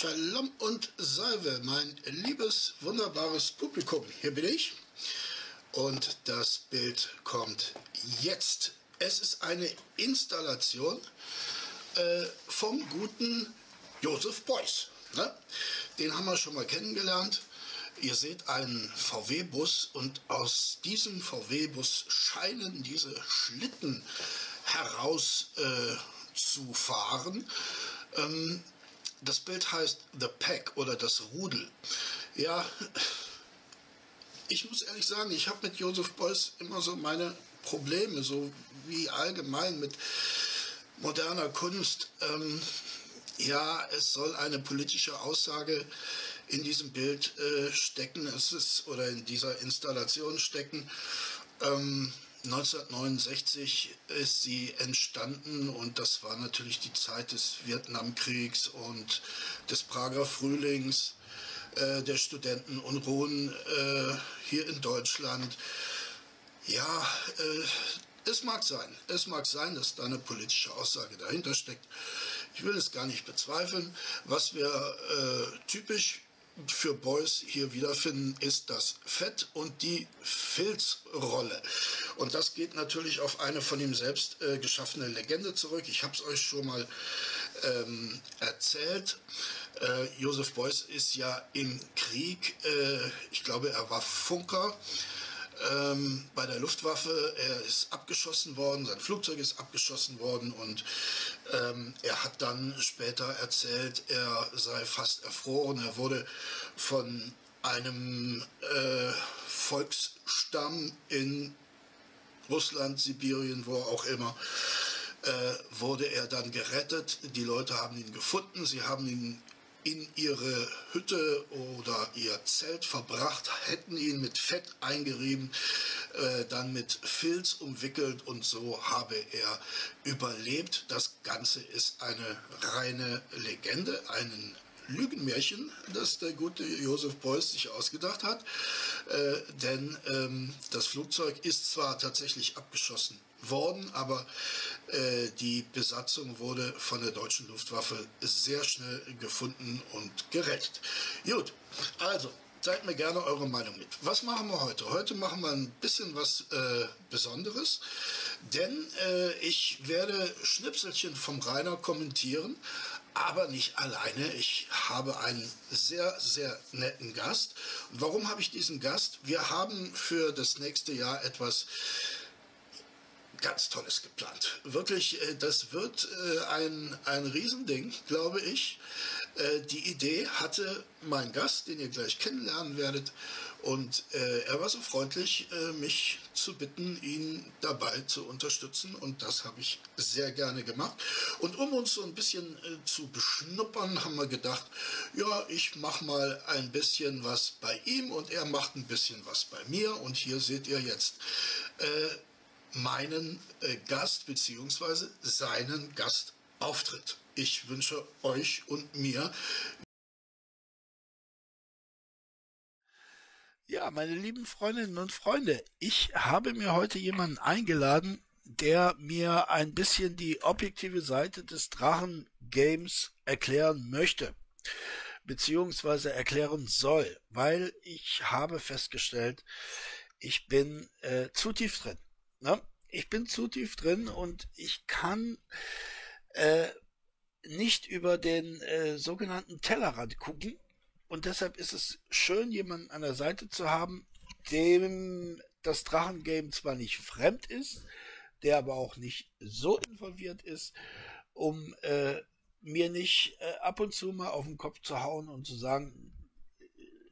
Shalom und Salve, mein liebes, wunderbares Publikum. Hier bin ich und das Bild kommt jetzt. Es ist eine Installation äh, vom guten Josef Beuys. Ne? Den haben wir schon mal kennengelernt. Ihr seht einen VW-Bus und aus diesem VW-Bus scheinen diese Schlitten heraus äh, zu fahren. Ähm, das Bild heißt The Pack oder das Rudel. Ja, ich muss ehrlich sagen, ich habe mit Joseph Beuys immer so meine Probleme, so wie allgemein mit moderner Kunst. Ähm, ja, es soll eine politische Aussage in diesem Bild äh, stecken, es ist oder in dieser Installation stecken. Ähm, 1969 ist sie entstanden und das war natürlich die Zeit des Vietnamkriegs und des Prager Frühlings, äh, der Studentenunruhen äh, hier in Deutschland. Ja, äh, es mag sein, es mag sein, dass da eine politische Aussage dahinter steckt. Ich will es gar nicht bezweifeln. Was wir äh, typisch für Beuys hier wiederfinden, ist das Fett und die Filzrolle. Und das geht natürlich auf eine von ihm selbst äh, geschaffene Legende zurück. Ich habe es euch schon mal ähm, erzählt. Äh, Josef Beuys ist ja im Krieg, äh, ich glaube, er war Funker ähm, bei der Luftwaffe. Er ist abgeschossen worden, sein Flugzeug ist abgeschossen worden und ähm, er hat dann später erzählt, er sei fast erfroren. Er wurde von einem äh, Volksstamm in Russland, Sibirien, wo auch immer, äh, wurde er dann gerettet. Die Leute haben ihn gefunden, sie haben ihn in ihre Hütte oder ihr Zelt verbracht, hätten ihn mit Fett eingerieben, äh, dann mit Filz umwickelt und so habe er überlebt. Das Ganze ist eine reine Legende, einen Lügenmärchen, das der gute Josef Beuys sich ausgedacht hat. Äh, denn ähm, das Flugzeug ist zwar tatsächlich abgeschossen worden, aber äh, die Besatzung wurde von der deutschen Luftwaffe sehr schnell gefunden und gerettet. Gut, also Seid mir gerne eure Meinung mit. Was machen wir heute? Heute machen wir ein bisschen was äh, Besonderes, denn äh, ich werde Schnipselchen vom Rainer kommentieren, aber nicht alleine. Ich habe einen sehr, sehr netten Gast. Warum habe ich diesen Gast? Wir haben für das nächste Jahr etwas ganz Tolles geplant. Wirklich, äh, das wird äh, ein, ein Riesending, glaube ich. Äh, die Idee hatte mein Gast, den ihr gleich kennenlernen werdet. Und er war so freundlich, mich zu bitten, ihn dabei zu unterstützen. Und das habe ich sehr gerne gemacht. Und um uns so ein bisschen zu beschnuppern, haben wir gedacht, ja, ich mache mal ein bisschen was bei ihm und er macht ein bisschen was bei mir. Und hier seht ihr jetzt meinen äh, Gast bzw. seinen Gastauftritt. Ich wünsche euch und mir Ja, meine lieben Freundinnen und Freunde, ich habe mir heute jemanden eingeladen, der mir ein bisschen die objektive Seite des Drachen Games erklären möchte, beziehungsweise erklären soll, weil ich habe festgestellt, ich bin äh, zu tief drin. Ne? Ich bin zu tief drin und ich kann äh, nicht über den äh, sogenannten Tellerrand gucken. Und deshalb ist es schön, jemanden an der Seite zu haben, dem das Drachengame zwar nicht fremd ist, der aber auch nicht so involviert ist, um äh, mir nicht äh, ab und zu mal auf den Kopf zu hauen und zu sagen,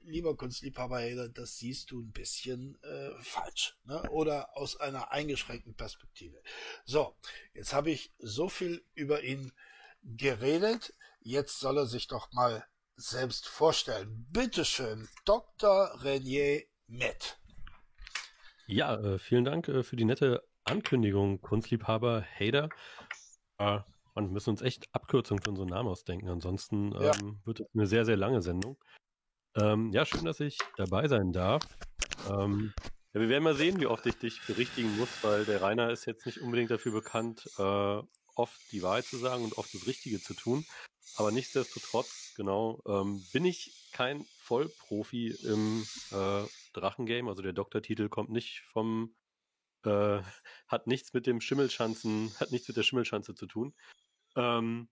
lieber Kunstliebhaber, das siehst du ein bisschen äh, falsch ne? oder aus einer eingeschränkten Perspektive. So, jetzt habe ich so viel über ihn geredet. Jetzt soll er sich doch mal selbst vorstellen. Bitteschön, Dr. Renier Met. Ja, äh, vielen Dank äh, für die nette Ankündigung, Kunstliebhaber Hader. Äh, Und wir müssen uns echt Abkürzungen für unseren Namen ausdenken. Ansonsten ja. ähm, wird es eine sehr, sehr lange Sendung. Ähm, ja, schön, dass ich dabei sein darf. Ähm, ja, wir werden mal sehen, wie oft ich dich berichtigen muss, weil der Rainer ist jetzt nicht unbedingt dafür bekannt, äh, oft die Wahrheit zu sagen und oft das Richtige zu tun. Aber nichtsdestotrotz, genau, ähm, bin ich kein Vollprofi im äh, Drachengame. Also der Doktortitel kommt nicht vom, äh, hat nichts mit dem Schimmelschanzen, hat nichts mit der Schimmelschanze zu tun. Ähm,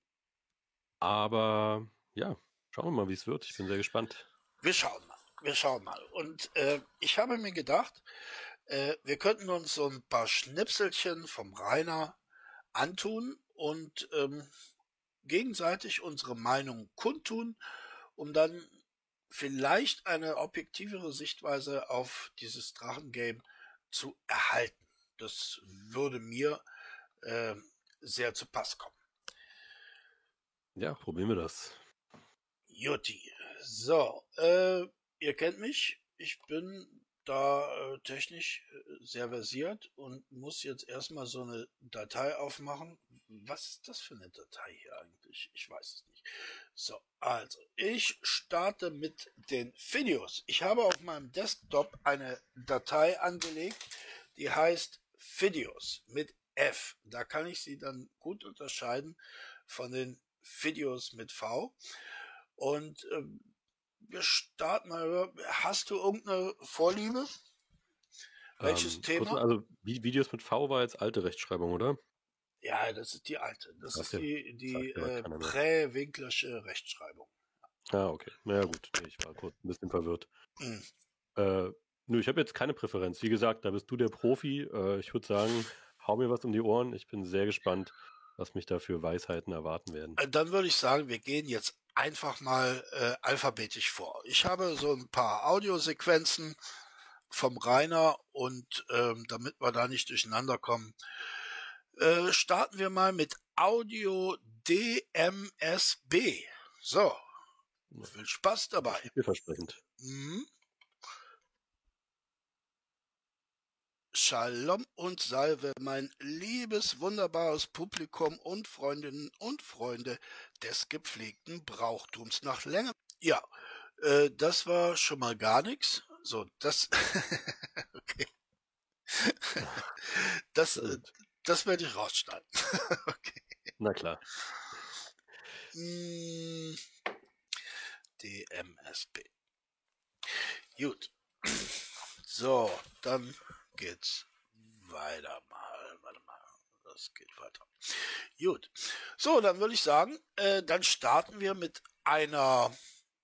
aber ja, schauen wir mal, wie es wird. Ich bin sehr gespannt. Wir schauen mal. Wir schauen mal. Und äh, ich habe mir gedacht, äh, wir könnten uns so ein paar Schnipselchen vom Rainer antun und ähm, gegenseitig unsere Meinung kundtun, um dann vielleicht eine objektivere Sichtweise auf dieses Drachengame zu erhalten. Das würde mir äh, sehr zu Pass kommen. Ja, probieren wir das. Jutti. So, äh, ihr kennt mich. Ich bin da äh, technisch äh, sehr versiert und muss jetzt erstmal so eine Datei aufmachen. Was ist das für eine Datei hier eigentlich? Ich weiß es nicht. So, also, ich starte mit den Videos. Ich habe auf meinem Desktop eine Datei angelegt, die heißt Videos mit F. Da kann ich sie dann gut unterscheiden von den Videos mit V. Und ähm, wir starten mal. Hast du irgendeine Vorliebe? Welches ähm, Thema? Kurz, also Videos mit V war jetzt alte Rechtschreibung, oder? Ja, das ist die alte. Das, das ist die, die äh, Prä-Winklersche Rechtschreibung. Ah, okay. Na ja, gut. Ich war kurz ein bisschen verwirrt. Mhm. Äh, nö, ich habe jetzt keine Präferenz. Wie gesagt, da bist du der Profi. Äh, ich würde sagen, hau mir was um die Ohren. Ich bin sehr gespannt, was mich da für Weisheiten erwarten werden. Äh, dann würde ich sagen, wir gehen jetzt einfach mal äh, alphabetisch vor. Ich habe so ein paar Audiosequenzen vom Rainer und ähm, damit wir da nicht durcheinander kommen, äh, starten wir mal mit Audio DMSB. So, viel Spaß dabei. Vielversprechend. Mhm. Shalom und Salve, mein liebes, wunderbares Publikum und Freundinnen und Freunde des gepflegten Brauchtums nach Länge. Ja, äh, das war schon mal gar nichts. So, das, okay. Das, äh, das werde ich rausschneiden. okay. Na klar. Hm, DMSB. Gut. So, dann geht's weiter mal. Warte mal, das geht weiter. Gut. So, dann würde ich sagen, äh, dann starten wir mit einer,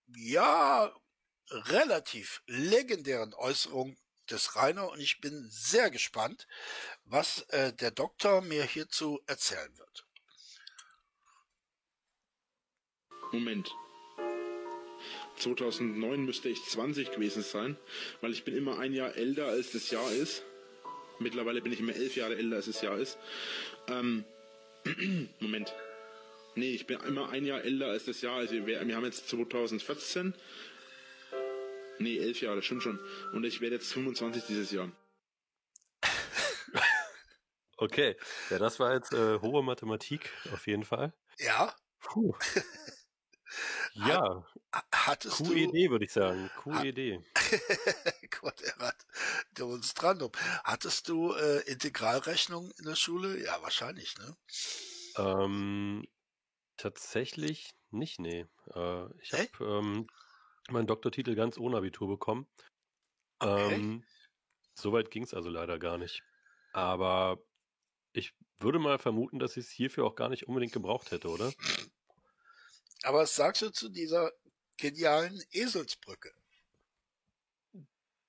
ja, relativ legendären Äußerung des Rainer und ich bin sehr gespannt, was äh, der Doktor mir hierzu erzählen wird. Moment. 2009 müsste ich 20 gewesen sein, weil ich bin immer ein Jahr älter als das Jahr ist. Mittlerweile bin ich immer elf Jahre älter als das Jahr ist. Ähm, Moment. Nee, ich bin immer ein Jahr älter als das Jahr. Also wir, wir haben jetzt 2014. Nee, elf Jahre, stimmt schon. Und ich werde jetzt 25 dieses Jahr. Okay, ja, das war jetzt äh, hohe Mathematik auf jeden Fall. Ja. Puh. Ja. Hattest QED, du, würde ich sagen. QED. Quadrat Demonstrandum. Hattest du äh, Integralrechnung in der Schule? Ja, wahrscheinlich, ne? Ähm, tatsächlich nicht, nee. Äh, ich habe ähm, meinen Doktortitel ganz ohne Abitur bekommen. Ähm, Soweit ging es also leider gar nicht. Aber ich würde mal vermuten, dass ich es hierfür auch gar nicht unbedingt gebraucht hätte, oder? Aber was sagst du zu dieser genialen Eselsbrücke?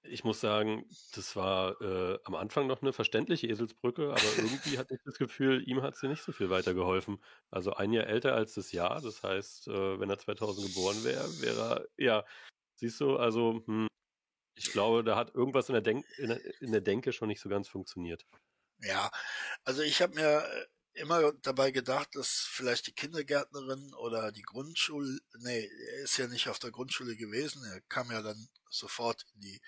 Ich muss sagen, das war äh, am Anfang noch eine verständliche Eselsbrücke, aber irgendwie hatte ich das Gefühl, ihm hat sie nicht so viel weitergeholfen. Also ein Jahr älter als das Jahr, das heißt, äh, wenn er 2000 geboren wäre, wäre er, ja, siehst du, also hm, ich glaube, da hat irgendwas in der, Denk in der, in der Denke schon nicht so ganz funktioniert. Ja, also ich habe mir äh, immer dabei gedacht, dass vielleicht die Kindergärtnerin oder die Grundschule, nee, er ist ja nicht auf der Grundschule gewesen, er kam ja dann sofort in die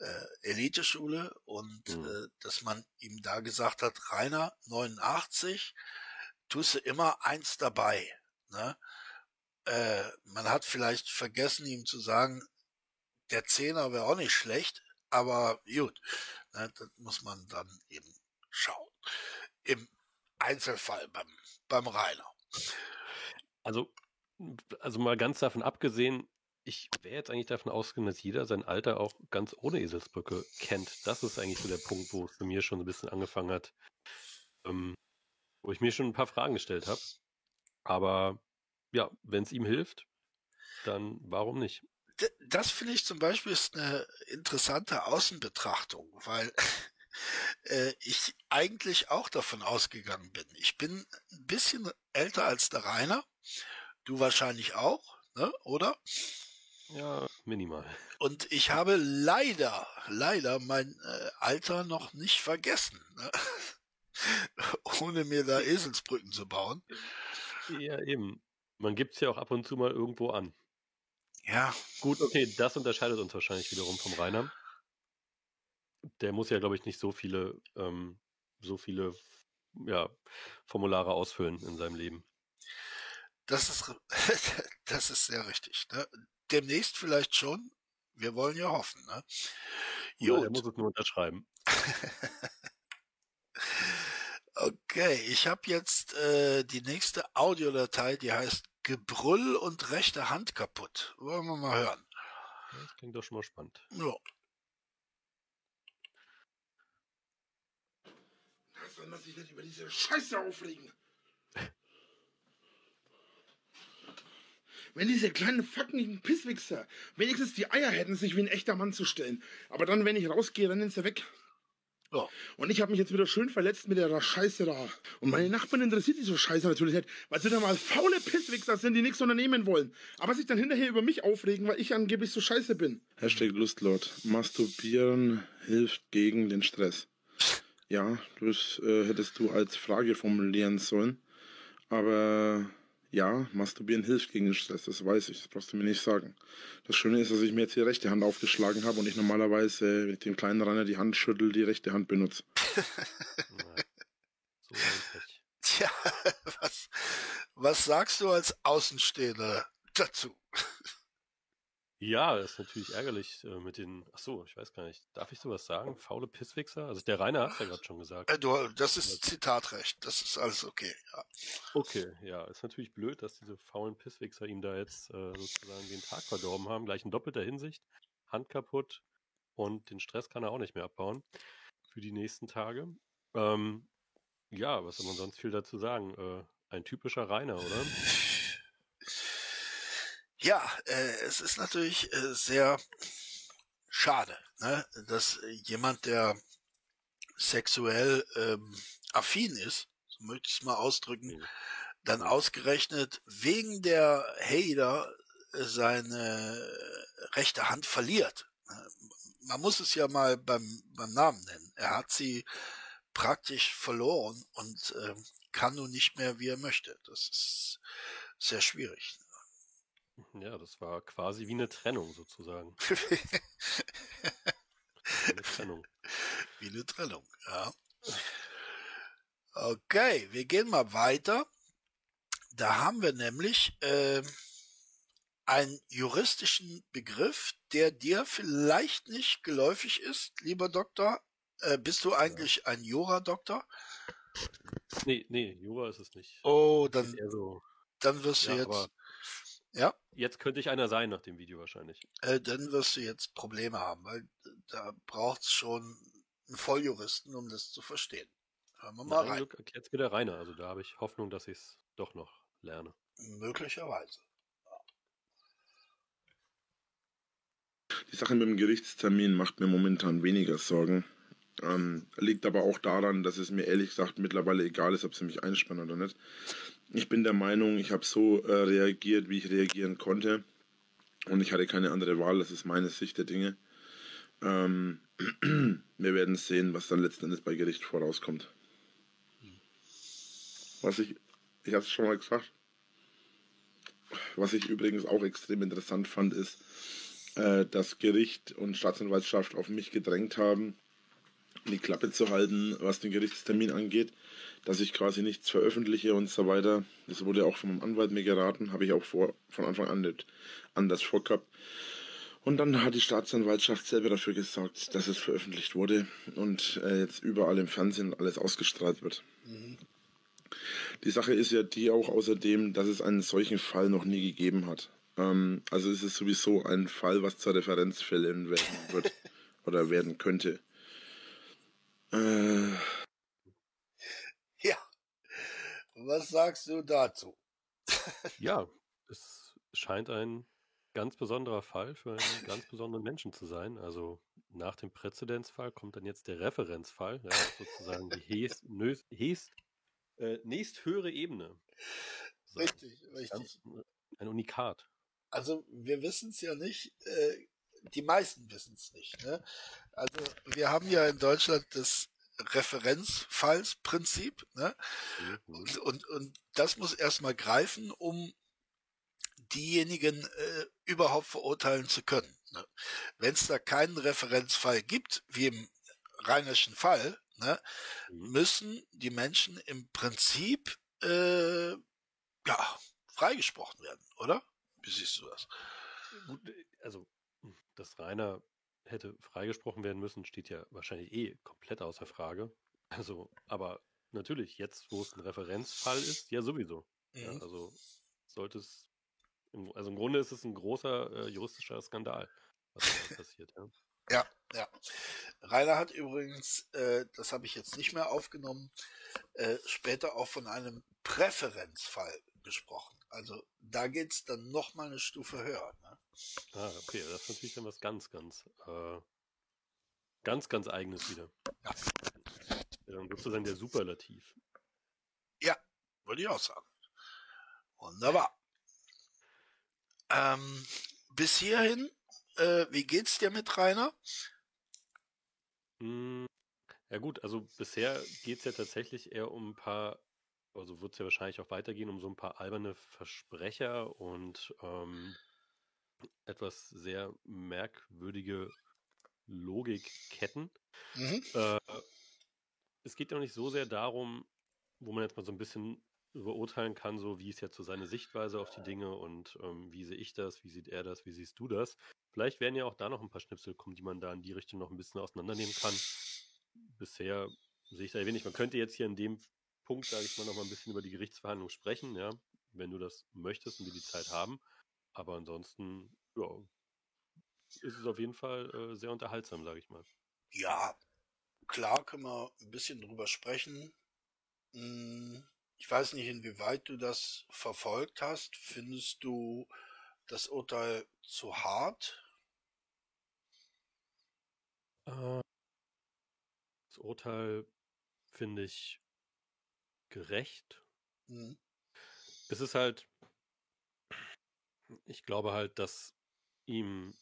äh, Eliteschule und mhm. äh, dass man ihm da gesagt hat, Rainer 89, tust du immer eins dabei. Ne? Äh, man hat vielleicht vergessen, ihm zu sagen, der Zehner wäre auch nicht schlecht, aber gut, ne, das muss man dann eben schauen. Im Einzelfall beim, beim Rainer. Also, also mal ganz davon abgesehen, ich wäre jetzt eigentlich davon ausgegangen, dass jeder sein Alter auch ganz ohne Eselsbrücke kennt. Das ist eigentlich so der Punkt, wo es bei mir schon ein bisschen angefangen hat, ähm, wo ich mir schon ein paar Fragen gestellt habe. Aber ja, wenn es ihm hilft, dann warum nicht? Das finde ich zum Beispiel ist eine interessante Außenbetrachtung, weil äh, ich eigentlich auch davon ausgegangen bin. Ich bin ein bisschen älter als der Rainer, du wahrscheinlich auch, ne? oder? Ja, minimal. Und ich habe leider, leider mein äh, Alter noch nicht vergessen, ne? ohne mir da Eselsbrücken zu bauen. Ja, eben. Man gibt es ja auch ab und zu mal irgendwo an. Ja. Gut, okay, das unterscheidet uns wahrscheinlich wiederum vom Rainer. Der muss ja, glaube ich, nicht so viele, ähm, so viele ja, Formulare ausfüllen in seinem Leben. Das ist, das ist sehr richtig. Ne? Demnächst vielleicht schon. Wir wollen ja hoffen. Ne? Ja, er muss es nur unterschreiben. okay, ich habe jetzt äh, die nächste Audiodatei, die heißt Gebrüll und rechte Hand kaputt. Wollen wir mal hören. Das klingt doch schon mal spannend. Ja. Soll man sich nicht über diese Scheiße aufregen. Wenn diese kleinen fucking Pisswichser wenigstens die Eier hätten, sich wie ein echter Mann zu stellen. Aber dann, wenn ich rausgehe, dann sind sie weg. Ja. Und ich habe mich jetzt wieder schön verletzt mit der Scheiße da. Und meine Nachbarn interessiert diese Scheiße natürlich nicht, weil sie da mal faule Pisswichser sind, die nichts unternehmen wollen. Aber sich dann hinterher über mich aufregen, weil ich angeblich so scheiße bin. Hashtag Lustlord. Masturbieren hilft gegen den Stress. Ja, das äh, hättest du als Frage formulieren sollen. Aber ja, Masturbieren hilft gegen den Stress, das weiß ich, das brauchst du mir nicht sagen. Das Schöne ist, dass ich mir jetzt die rechte Hand aufgeschlagen habe und ich normalerweise, wenn ich dem kleinen Rainer die Hand schüttel, die rechte Hand benutze. so Tja, was, was sagst du als Außenstehender dazu? Ja, das ist natürlich ärgerlich äh, mit den. Ach so, ich weiß gar nicht. Darf ich sowas sagen? Faule Pisswichser? Also der Rainer hat ja gerade schon gesagt. Äh, du, das ist Zitatrecht. Das ist alles okay. Ja. Okay, ja, ist natürlich blöd, dass diese faulen Pisswichser ihm da jetzt äh, sozusagen den Tag verdorben haben. Gleich in doppelter Hinsicht. Hand kaputt und den Stress kann er auch nicht mehr abbauen für die nächsten Tage. Ähm, ja, was soll man sonst viel dazu sagen? Äh, ein typischer Rainer, oder? Ja, äh, es ist natürlich äh, sehr schade, ne, dass jemand, der sexuell ähm, affin ist, so möchte ich es mal ausdrücken, mhm. dann ausgerechnet wegen der Hater seine rechte Hand verliert. Man muss es ja mal beim, beim Namen nennen. Er hat sie praktisch verloren und äh, kann nun nicht mehr, wie er möchte. Das ist sehr schwierig. Ja, das war quasi wie eine Trennung sozusagen. wie eine Trennung. Wie eine Trennung, ja. Okay, wir gehen mal weiter. Da haben wir nämlich äh, einen juristischen Begriff, der dir vielleicht nicht geläufig ist, lieber Doktor. Äh, bist du eigentlich ja. ein Jura-Doktor? Nee, nee, Jura ist es nicht. Oh, dann, so, dann wirst du ja, jetzt ja. Jetzt könnte ich einer sein nach dem Video wahrscheinlich. Äh, dann wirst du jetzt Probleme haben, weil da braucht es schon einen Volljuristen, um das zu verstehen. Hören wir mal Na, rein. Glück erklärt wieder Rainer, also da habe ich Hoffnung, dass ich es doch noch lerne. Möglicherweise. Die Sache mit dem Gerichtstermin macht mir momentan weniger Sorgen. Ähm, liegt aber auch daran, dass es mir ehrlich gesagt mittlerweile egal ist, ob sie mich einspannen oder nicht. Ich bin der Meinung, ich habe so äh, reagiert, wie ich reagieren konnte. Und ich hatte keine andere Wahl, das ist meine Sicht der Dinge. Ähm, wir werden sehen, was dann letzten Endes bei Gericht vorauskommt. Was ich, ich habe es schon mal gesagt, was ich übrigens auch extrem interessant fand, ist, äh, dass Gericht und Staatsanwaltschaft auf mich gedrängt haben, die Klappe zu halten, was den Gerichtstermin angeht, dass ich quasi nichts veröffentliche und so weiter. Das wurde auch vom Anwalt mir geraten, habe ich auch vor, von Anfang an nicht anders vorgehabt. Und dann hat die Staatsanwaltschaft selber dafür gesorgt, dass es veröffentlicht wurde und äh, jetzt überall im Fernsehen alles ausgestrahlt wird. Mhm. Die Sache ist ja die auch außerdem, dass es einen solchen Fall noch nie gegeben hat. Ähm, also es ist sowieso ein Fall, was zur Referenzfällen werden wird oder werden könnte. Äh, ja. Was sagst du dazu? ja, es scheint ein ganz besonderer Fall für einen ganz besonderen Menschen zu sein. Also nach dem Präzedenzfall kommt dann jetzt der Referenzfall, ja, sozusagen die Hes, Nös, Hes, äh, nächsthöhere Ebene. So, richtig, richtig. Ganz, ein Unikat. Also wir wissen es ja nicht, äh, die meisten wissen es nicht. Ne? Also wir haben ja in Deutschland das Referenzfallsprinzip. Ne? Mhm. Und, und, und das muss erstmal greifen, um diejenigen äh, überhaupt verurteilen zu können. Ne? Wenn es da keinen Referenzfall gibt, wie im rheinischen Fall, ne, mhm. müssen die Menschen im Prinzip äh, ja, freigesprochen werden, oder? Wie siehst du das? Also, dass Rainer hätte freigesprochen werden müssen, steht ja wahrscheinlich eh komplett außer Frage. Also, aber natürlich, jetzt, wo es ein Referenzfall ist, ja sowieso. Mhm. Ja, also sollte es, im, also im Grunde ist es ein großer äh, juristischer Skandal, was da passiert, ja. Ja, ja. Rainer hat übrigens, äh, das habe ich jetzt nicht mehr aufgenommen, äh, später auch von einem Präferenzfall gesprochen. Also da geht es dann noch mal eine Stufe höher. Ne? Ah, okay, das ist natürlich dann was ganz, ganz, äh, ganz, ganz eigenes wieder. Ja. Dann sozusagen der Superlativ. Ja, würde ich auch sagen. Wunderbar. Ähm, bis hierhin, äh, wie geht's dir mit Rainer? Hm, ja gut, also bisher geht es ja tatsächlich eher um ein paar also wird es ja wahrscheinlich auch weitergehen um so ein paar alberne Versprecher und ähm, etwas sehr merkwürdige Logikketten. Mhm. Äh, es geht ja auch nicht so sehr darum, wo man jetzt mal so ein bisschen beurteilen kann, so wie ist jetzt so seine Sichtweise auf die Dinge und ähm, wie sehe ich das, wie sieht er das, wie siehst du das. Vielleicht werden ja auch da noch ein paar Schnipsel kommen, die man da in die Richtung noch ein bisschen auseinandernehmen kann. Bisher sehe ich da wenig. Man könnte jetzt hier in dem Punkt, sage ich mal, noch mal ein bisschen über die Gerichtsverhandlung sprechen, ja, wenn du das möchtest und wir die Zeit haben. Aber ansonsten, ja, ist es auf jeden Fall äh, sehr unterhaltsam, sage ich mal. Ja, klar können wir ein bisschen drüber sprechen. Hm, ich weiß nicht, inwieweit du das verfolgt hast. Findest du das Urteil zu hart? Äh, das Urteil finde ich gerecht. Mhm. Es ist halt, ich glaube halt, dass ihm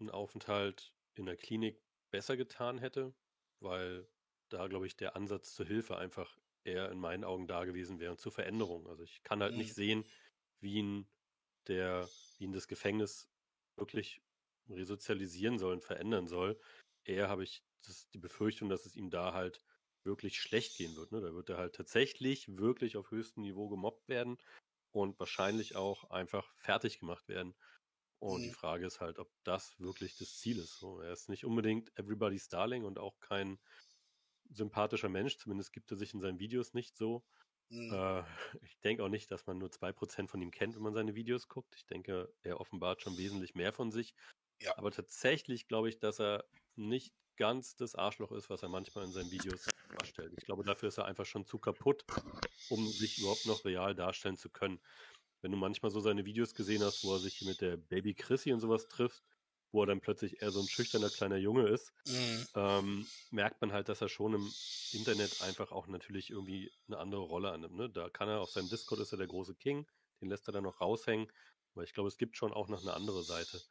ein Aufenthalt in der Klinik besser getan hätte, weil da, glaube ich, der Ansatz zur Hilfe einfach eher in meinen Augen da gewesen wäre und zur Veränderung. Also ich kann halt mhm. nicht sehen, wie ihn der, wie ihn das Gefängnis wirklich resozialisieren soll und verändern soll. Eher habe ich das, die Befürchtung, dass es ihm da halt wirklich schlecht gehen wird. Ne? Da wird er halt tatsächlich wirklich auf höchstem Niveau gemobbt werden und wahrscheinlich auch einfach fertig gemacht werden. Und mhm. die Frage ist halt, ob das wirklich das Ziel ist. So, er ist nicht unbedingt everybody's darling und auch kein sympathischer Mensch. Zumindest gibt er sich in seinen Videos nicht so. Mhm. Äh, ich denke auch nicht, dass man nur zwei Prozent von ihm kennt, wenn man seine Videos guckt. Ich denke, er offenbart schon wesentlich mehr von sich. Ja. Aber tatsächlich glaube ich, dass er nicht ganz das Arschloch ist, was er manchmal in seinen Videos darstellt. Ich glaube, dafür ist er einfach schon zu kaputt, um sich überhaupt noch real darstellen zu können. Wenn du manchmal so seine Videos gesehen hast, wo er sich mit der Baby Chrissy und sowas trifft, wo er dann plötzlich eher so ein schüchterner kleiner Junge ist, mhm. ähm, merkt man halt, dass er schon im Internet einfach auch natürlich irgendwie eine andere Rolle annimmt. Ne? Da kann er auf seinem Discord ist er der große King, den lässt er dann noch raushängen. Aber ich glaube, es gibt schon auch noch eine andere Seite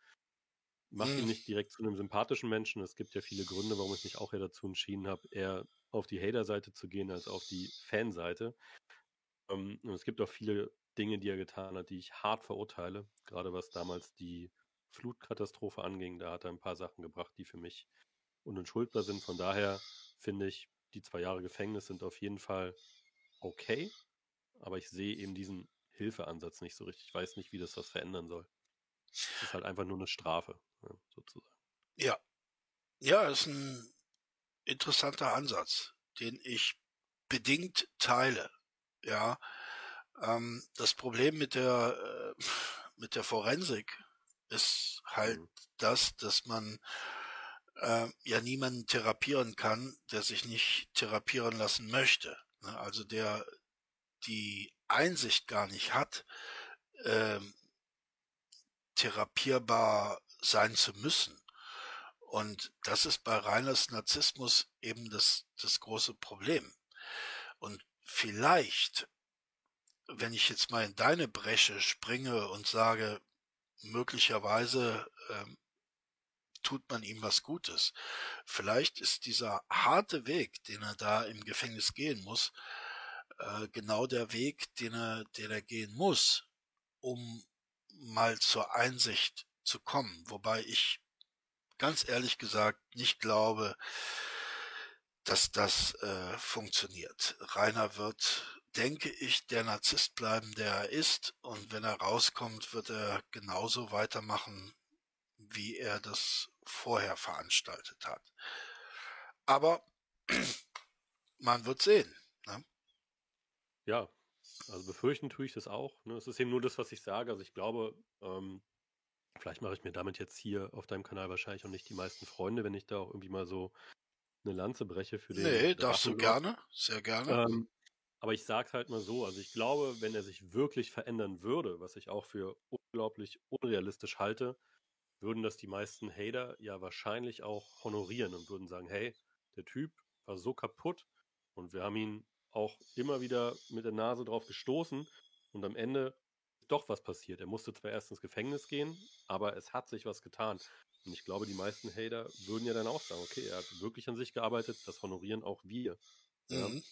macht ihn mhm. nicht direkt zu einem sympathischen Menschen. Es gibt ja viele Gründe, warum ich mich auch eher dazu entschieden habe, eher auf die Hater-Seite zu gehen als auf die Fanseite. Ähm, und es gibt auch viele Dinge, die er getan hat, die ich hart verurteile. Gerade was damals die Flutkatastrophe anging, da hat er ein paar Sachen gebracht, die für mich unentschuldbar sind. Von daher finde ich, die zwei Jahre Gefängnis sind auf jeden Fall okay, aber ich sehe eben diesen Hilfeansatz nicht so richtig. Ich weiß nicht, wie das was verändern soll. Es ist halt einfach nur eine Strafe, sozusagen. Ja. Ja, ist ein interessanter Ansatz, den ich bedingt teile. Ja. Ähm, das Problem mit der, äh, mit der Forensik ist halt mhm. das, dass man äh, ja niemanden therapieren kann, der sich nicht therapieren lassen möchte. Ne? Also der die Einsicht gar nicht hat, äh, therapierbar sein zu müssen. Und das ist bei Reiners Narzissmus eben das, das große Problem. Und vielleicht, wenn ich jetzt mal in deine Bresche springe und sage, möglicherweise ähm, tut man ihm was Gutes. Vielleicht ist dieser harte Weg, den er da im Gefängnis gehen muss, äh, genau der Weg, den er, den er gehen muss, um mal zur Einsicht zu kommen. Wobei ich ganz ehrlich gesagt nicht glaube, dass das äh, funktioniert. Rainer wird, denke ich, der Narzisst bleiben, der er ist. Und wenn er rauskommt, wird er genauso weitermachen, wie er das vorher veranstaltet hat. Aber man wird sehen. Ne? Ja, also befürchten tue ich das auch. Ne? Es ist eben nur das, was ich sage. Also ich glaube, ähm, vielleicht mache ich mir damit jetzt hier auf deinem Kanal wahrscheinlich auch nicht die meisten Freunde, wenn ich da auch irgendwie mal so eine Lanze breche für den. Nee, darfst du gerne, sehr gerne. Ähm, aber ich sage es halt mal so, also ich glaube, wenn er sich wirklich verändern würde, was ich auch für unglaublich unrealistisch halte, würden das die meisten Hater ja wahrscheinlich auch honorieren und würden sagen, hey, der Typ war so kaputt und wir haben ihn auch immer wieder mit der Nase drauf gestoßen und am Ende ist doch was passiert. Er musste zwar erst ins Gefängnis gehen, aber es hat sich was getan. Und ich glaube, die meisten Hater würden ja dann auch sagen, okay, er hat wirklich an sich gearbeitet, das honorieren auch wir. Ja. Mhm.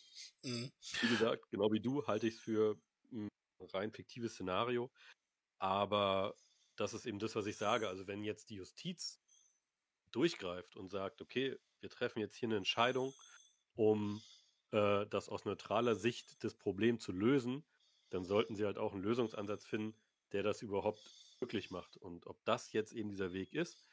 Mhm. Wie gesagt, genau wie du, halte ich es für ein rein fiktives Szenario. Aber das ist eben das, was ich sage. Also wenn jetzt die Justiz durchgreift und sagt, okay, wir treffen jetzt hier eine Entscheidung, um äh, das aus neutraler Sicht des Problems zu lösen, dann sollten sie halt auch einen Lösungsansatz finden, der das überhaupt möglich macht. Und ob das jetzt eben dieser Weg ist,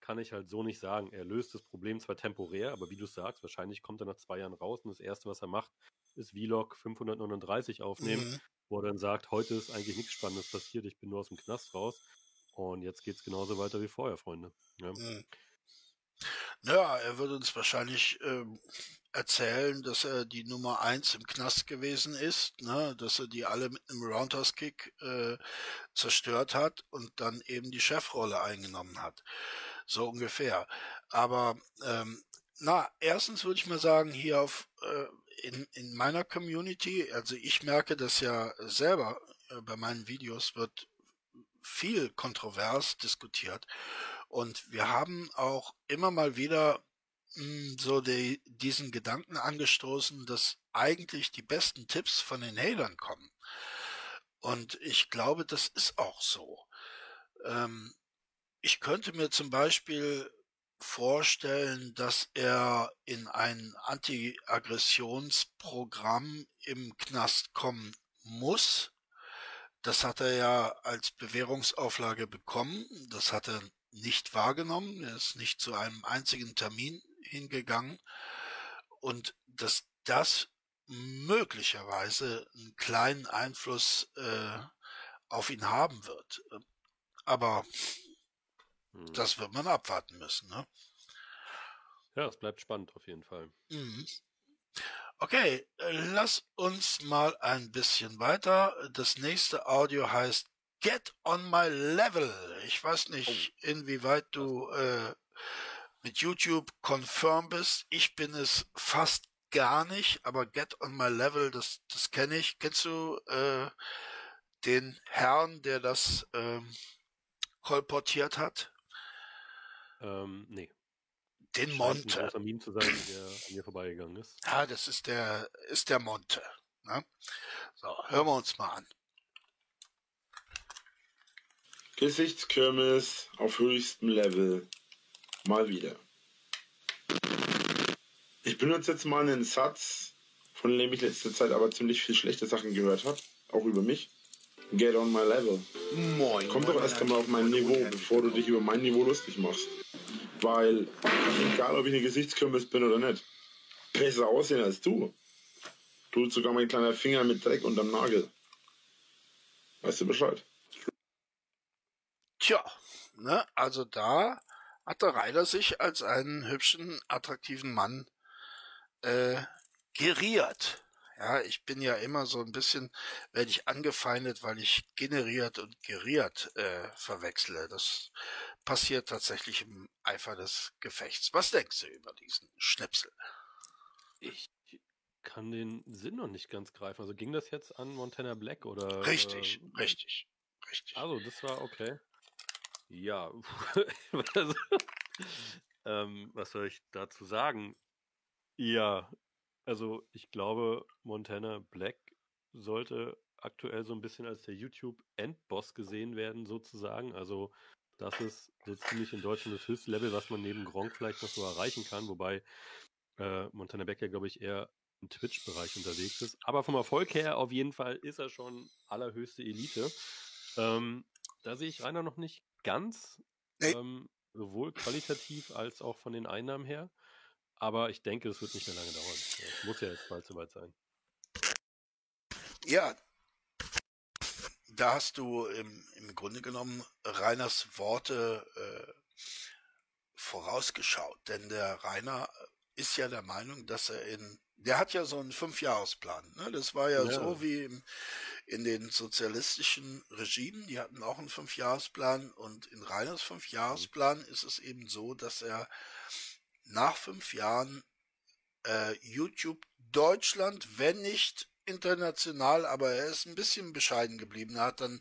kann ich halt so nicht sagen. Er löst das Problem zwar temporär, aber wie du sagst, wahrscheinlich kommt er nach zwei Jahren raus und das Erste, was er macht, ist Vlog 539 aufnehmen, mhm. wo er dann sagt, heute ist eigentlich nichts Spannendes passiert, ich bin nur aus dem Knast raus. Und jetzt geht es genauso weiter wie vorher, Freunde. Ja. Mhm. Naja, er würde uns wahrscheinlich ähm, erzählen, dass er die Nummer eins im Knast gewesen ist, ne? dass er die alle mit einem Roundhouse-Kick äh, zerstört hat und dann eben die Chefrolle eingenommen hat. So ungefähr. Aber ähm, na, erstens würde ich mal sagen, hier auf äh, in, in meiner Community, also ich merke das ja selber äh, bei meinen Videos, wird viel kontrovers diskutiert. Und wir haben auch immer mal wieder mh, hm, so die, diesen Gedanken angestoßen, dass eigentlich die besten Tipps von den Hatern kommen. Und ich glaube, das ist auch so. Ähm, ich könnte mir zum Beispiel vorstellen, dass er in ein Anti-Aggressionsprogramm im Knast kommen muss, das hat er ja als Bewährungsauflage bekommen. Das hat er nicht wahrgenommen. Er ist nicht zu einem einzigen Termin hingegangen. Und dass das möglicherweise einen kleinen Einfluss äh, auf ihn haben wird. Aber hm. das wird man abwarten müssen. Ne? Ja, es bleibt spannend auf jeden Fall. Mhm. Okay, lass uns mal ein bisschen weiter. Das nächste Audio heißt Get on my level. Ich weiß nicht, oh. inwieweit du äh, mit YouTube confirm bist. Ich bin es fast gar nicht, aber Get on my level, das, das kenne ich. Kennst du äh, den Herrn, der das ähm, kolportiert hat? Ähm, nee. Den Monte. Ein Meme zu sein, der an mir vorbeigegangen ist. Ja, das ist der, ist der Monte. Ne? So, hören wir uns mal an. Gesichtskirmes auf höchstem Level. Mal wieder. benutze jetzt mal einen Satz, von dem ich letzte Zeit aber ziemlich viel schlechte Sachen gehört habe, auch über mich. Get on my level. Moin. Komm doch erst einmal auf mein Niveau, bevor du dich über mein Niveau lustig machst. Weil, egal ob ich eine Gesichtskürbis bin oder nicht, besser aussehen als du. Tut sogar mein kleiner Finger mit Dreck unterm Nagel. Weißt du Bescheid? Tja, ne, also da hat der Reiter sich als einen hübschen, attraktiven Mann äh, geriert. Ja, ich bin ja immer so ein bisschen, werde ich angefeindet, weil ich generiert und geriert äh, verwechsle. Das passiert tatsächlich im Eifer des Gefechts. Was denkst du über diesen Schnipsel? Ich kann den Sinn noch nicht ganz greifen. Also ging das jetzt an Montana Black oder? Richtig, äh, richtig, richtig. Also das war okay. Ja, also, ähm, was soll ich dazu sagen? Ja, also ich glaube, Montana Black sollte aktuell so ein bisschen als der YouTube-Endboss gesehen werden, sozusagen. Also das ist so ziemlich in Deutschland das höchste Level, was man neben Gronk vielleicht noch so erreichen kann, wobei äh, Montana Black ja, glaube ich, eher im Twitch-Bereich unterwegs ist. Aber vom Erfolg her auf jeden Fall ist er schon allerhöchste Elite. Ähm, da sehe ich Rainer noch nicht ganz, nee. ähm, sowohl qualitativ als auch von den Einnahmen her. Aber ich denke, es wird nicht mehr lange dauern. Es muss ja jetzt bald soweit sein. Ja, da hast du im, im Grunde genommen Rainers Worte äh, vorausgeschaut. Denn der Rainer ist ja der Meinung, dass er in, der hat ja so einen Fünfjahresplan. Ne? Das war ja, ja. so wie im, in den sozialistischen Regimen, die hatten auch einen Fünfjahresplan und in Reiners Fünfjahresplan mhm. ist es eben so, dass er nach fünf Jahren äh, YouTube Deutschland, wenn nicht international, aber er ist ein bisschen bescheiden geblieben. Er hat dann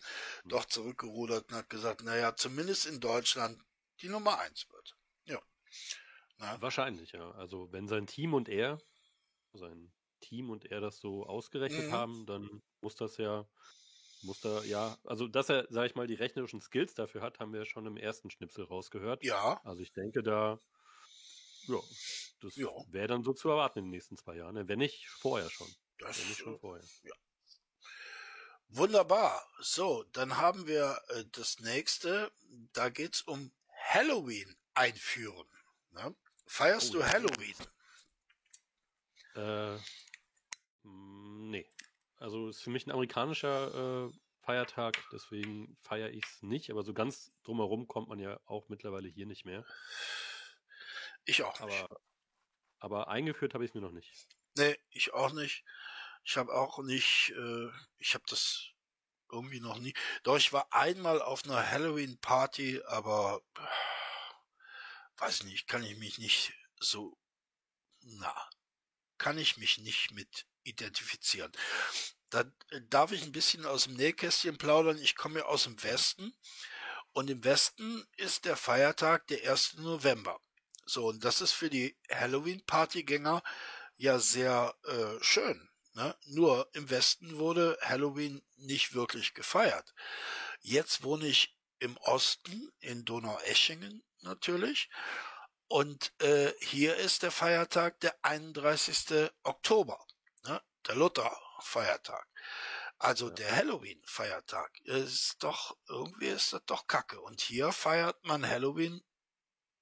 mhm. doch zurückgerudert und hat gesagt, naja, zumindest in Deutschland die Nummer eins wird. Ja. Na? Wahrscheinlich, ja. Also wenn sein Team und er, sein Team und er das so ausgerechnet mhm. haben, dann muss das ja, muss da, ja, also dass er, sag ich mal, die rechnerischen Skills dafür hat, haben wir schon im ersten Schnipsel rausgehört. Ja. Also ich denke da, ja, das ja. wäre dann so zu erwarten in den nächsten zwei Jahren, ne? wenn nicht vorher schon. Das, wenn nicht schon vorher. Ja. Wunderbar. So, dann haben wir äh, das nächste. Da geht's um Halloween einführen. Ne? Feierst oh, du Halloween? Äh, nee. Also ist für mich ein amerikanischer äh, Feiertag, deswegen feiere ich es nicht. Aber so ganz drumherum kommt man ja auch mittlerweile hier nicht mehr. Ich auch nicht. Aber, aber eingeführt habe ich es mir noch nicht. Nee, ich auch nicht. Ich habe auch nicht, äh, ich habe das irgendwie noch nie. Doch ich war einmal auf einer Halloween-Party, aber weiß nicht, kann ich mich nicht so, na, kann ich mich nicht mit identifizieren. Da äh, darf ich ein bisschen aus dem Nähkästchen plaudern. Ich komme ja aus dem Westen und im Westen ist der Feiertag der 1. November. So, und das ist für die Halloween-Partygänger ja sehr äh, schön. Ne? Nur im Westen wurde Halloween nicht wirklich gefeiert. Jetzt wohne ich im Osten, in Donaueschingen natürlich. Und äh, hier ist der Feiertag der 31. Oktober, ne? der Luther-Feiertag. Also ja. der Halloween-Feiertag ist doch, irgendwie ist das doch kacke. Und hier feiert man Halloween,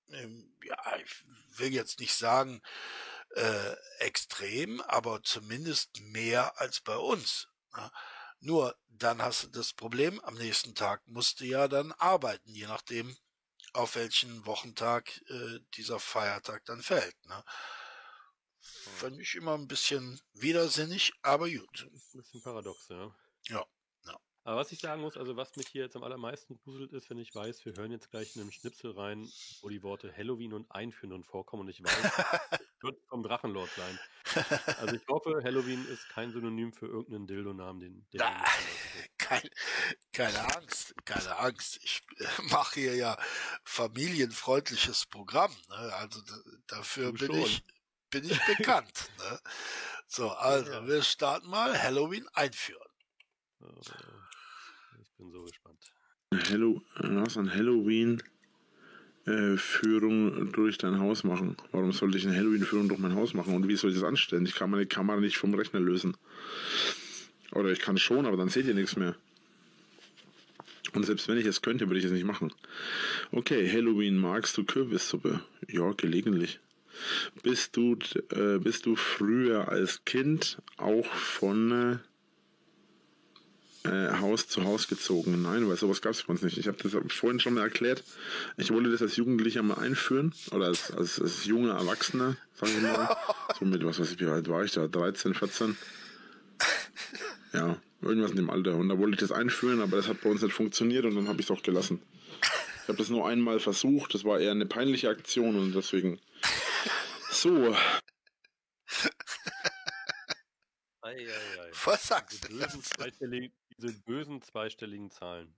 ähm, ja, ich will jetzt nicht sagen äh, extrem, aber zumindest mehr als bei uns. Ne? Nur dann hast du das Problem, am nächsten Tag musst du ja dann arbeiten, je nachdem, auf welchen Wochentag äh, dieser Feiertag dann fällt. Ne? Fand ich immer ein bisschen widersinnig, aber gut. Ein bisschen paradox, ja. Ja. Aber was ich sagen muss, also was mich hier jetzt am allermeisten gruselt ist, wenn ich weiß, wir hören jetzt gleich in einem Schnipsel rein, wo die Worte Halloween und Einführen vorkommen und ich weiß, wird vom Drachenlord sein. Also ich hoffe, Halloween ist kein Synonym für irgendeinen Dildo-Namen, den, den Na, kein, keine Angst, keine Angst. Ich äh, mache hier ja familienfreundliches Programm. Ne? Also dafür bin ich, bin ich bekannt. ne? So, also ja. wir starten mal Halloween einführen. Ich bin so gespannt. Hello, was an Halloween Halloween-Führung durch dein Haus machen? Warum sollte ich eine Halloween-Führung durch mein Haus machen? Und wie soll ich das anstellen? Ich kann meine Kamera nicht vom Rechner lösen. Oder ich kann schon, aber dann seht ihr nichts mehr. Und selbst wenn ich es könnte, würde ich es nicht machen. Okay, Halloween, magst du Kürbissuppe? Ja, gelegentlich. Bist du, äh, bist du früher als Kind auch von äh, Haus zu Haus gezogen? Nein, weil sowas gab es bei uns nicht. Ich habe das vorhin schon mal erklärt. Ich wollte das als Jugendlicher mal einführen oder als, als, als junger Erwachsener, sagen wir mal. So mit, was weiß ich, wie alt war ich da? 13, 14? Ja, irgendwas in dem Alter. Und da wollte ich das einführen, aber das hat bei uns nicht funktioniert und dann habe ich es auch gelassen. Ich habe das nur einmal versucht, das war eher eine peinliche Aktion und deswegen. So. Ei, ei, ei. Was sagst Diese du? bösen, zweistelligen, diese bösen zweistelligen Zahlen.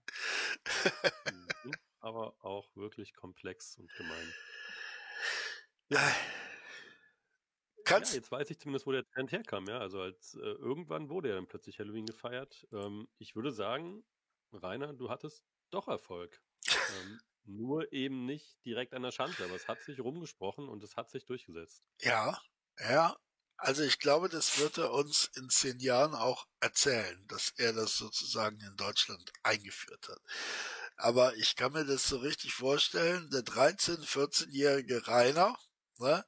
Die sind aber auch wirklich komplex und gemein. Ja, Kannst, jetzt weiß ich zumindest, wo der Trend herkam. Ja, also als äh, irgendwann wurde ja dann plötzlich Halloween gefeiert. Ähm, ich würde sagen, Rainer, du hattest doch Erfolg. ähm, nur eben nicht direkt an der Schanze, aber es hat sich rumgesprochen und es hat sich durchgesetzt. ja, ja. Also ich glaube, das wird er uns in zehn Jahren auch erzählen, dass er das sozusagen in Deutschland eingeführt hat. Aber ich kann mir das so richtig vorstellen, der 13-, 14-jährige Rainer, ne,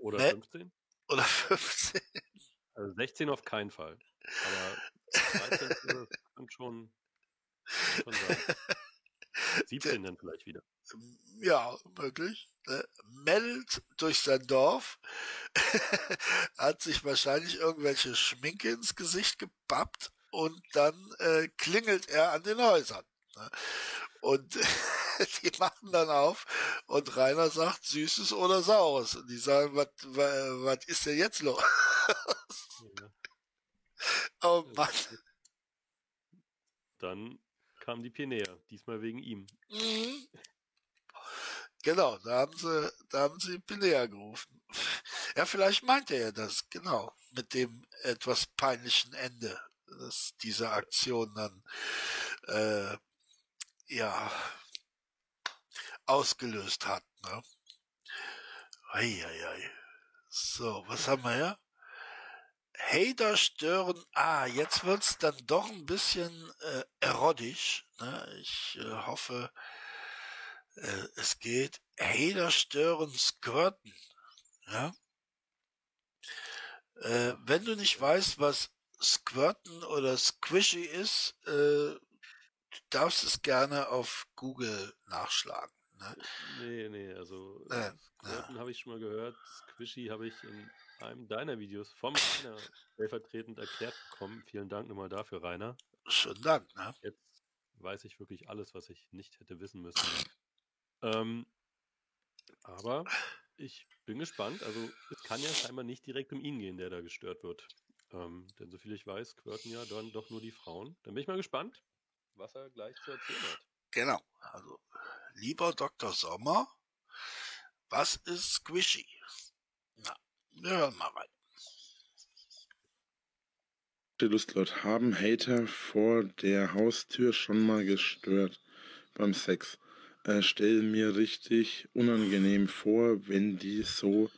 Oder Ne. 15? Oder 15, Also 16 auf keinen Fall. Aber 13 würde- kann schon, schon sein. 17 dann vielleicht wieder. ja, möglich, ne, meldet durch sein Dorf, hat sich wahrscheinlich irgendwelche Schminke ins Gesicht gepappt und dann äh, klingelt er an den Häusern. Ne? Und die machen dann auf und Rainer sagt Süßes oder Saures. Und die sagen, was was ist denn jetzt los? Ja. Oh Mann. Dann kam die Pinea, diesmal wegen ihm. Mhm. Genau, da haben sie, da haben sie Pinea gerufen. Ja, vielleicht meint er ja das, genau, mit dem etwas peinlichen Ende, das diese Aktion dann, äh, ja, ausgelöst hat, ne? Eieiei. So, was haben wir hier? Hater stören. Ah, jetzt wird's dann doch ein bisschen äh, erotisch. Ne? Ich äh, hoffe, äh, es geht. Hater stören Squirten. Ja? Äh, wenn du nicht weißt, was Squirten oder Squishy ist, äh, du darfst es gerne auf Google nachschlagen. Ne? Nee, nee, also Äh, äh, Squirten habe ich schon mal gehört. Squishy habe ich in einem deiner Videos vom Rainer stellvertretend erklärt bekommen. Vielen Dank nochmal dafür, Rainer. Schönen Dank. Ne? Jetzt weiß ich wirklich alles, was ich nicht hätte wissen müssen. Ähm, aber ich bin gespannt. Also es kann ja scheinbar nicht direkt um ihn gehen, der da gestört wird. Ähm, denn soviel ich weiß, squirten ja dann doch nur die Frauen. Dann bin ich mal gespannt, was er gleich zu erzählen hat. Genau. Lieber Dr. Sommer, was ist Squishy? Na, wir hören mal rein. Lustlord, haben Hater vor der Haustür schon mal gestört beim Sex? Äh, stell mir richtig unangenehm vor, wenn die so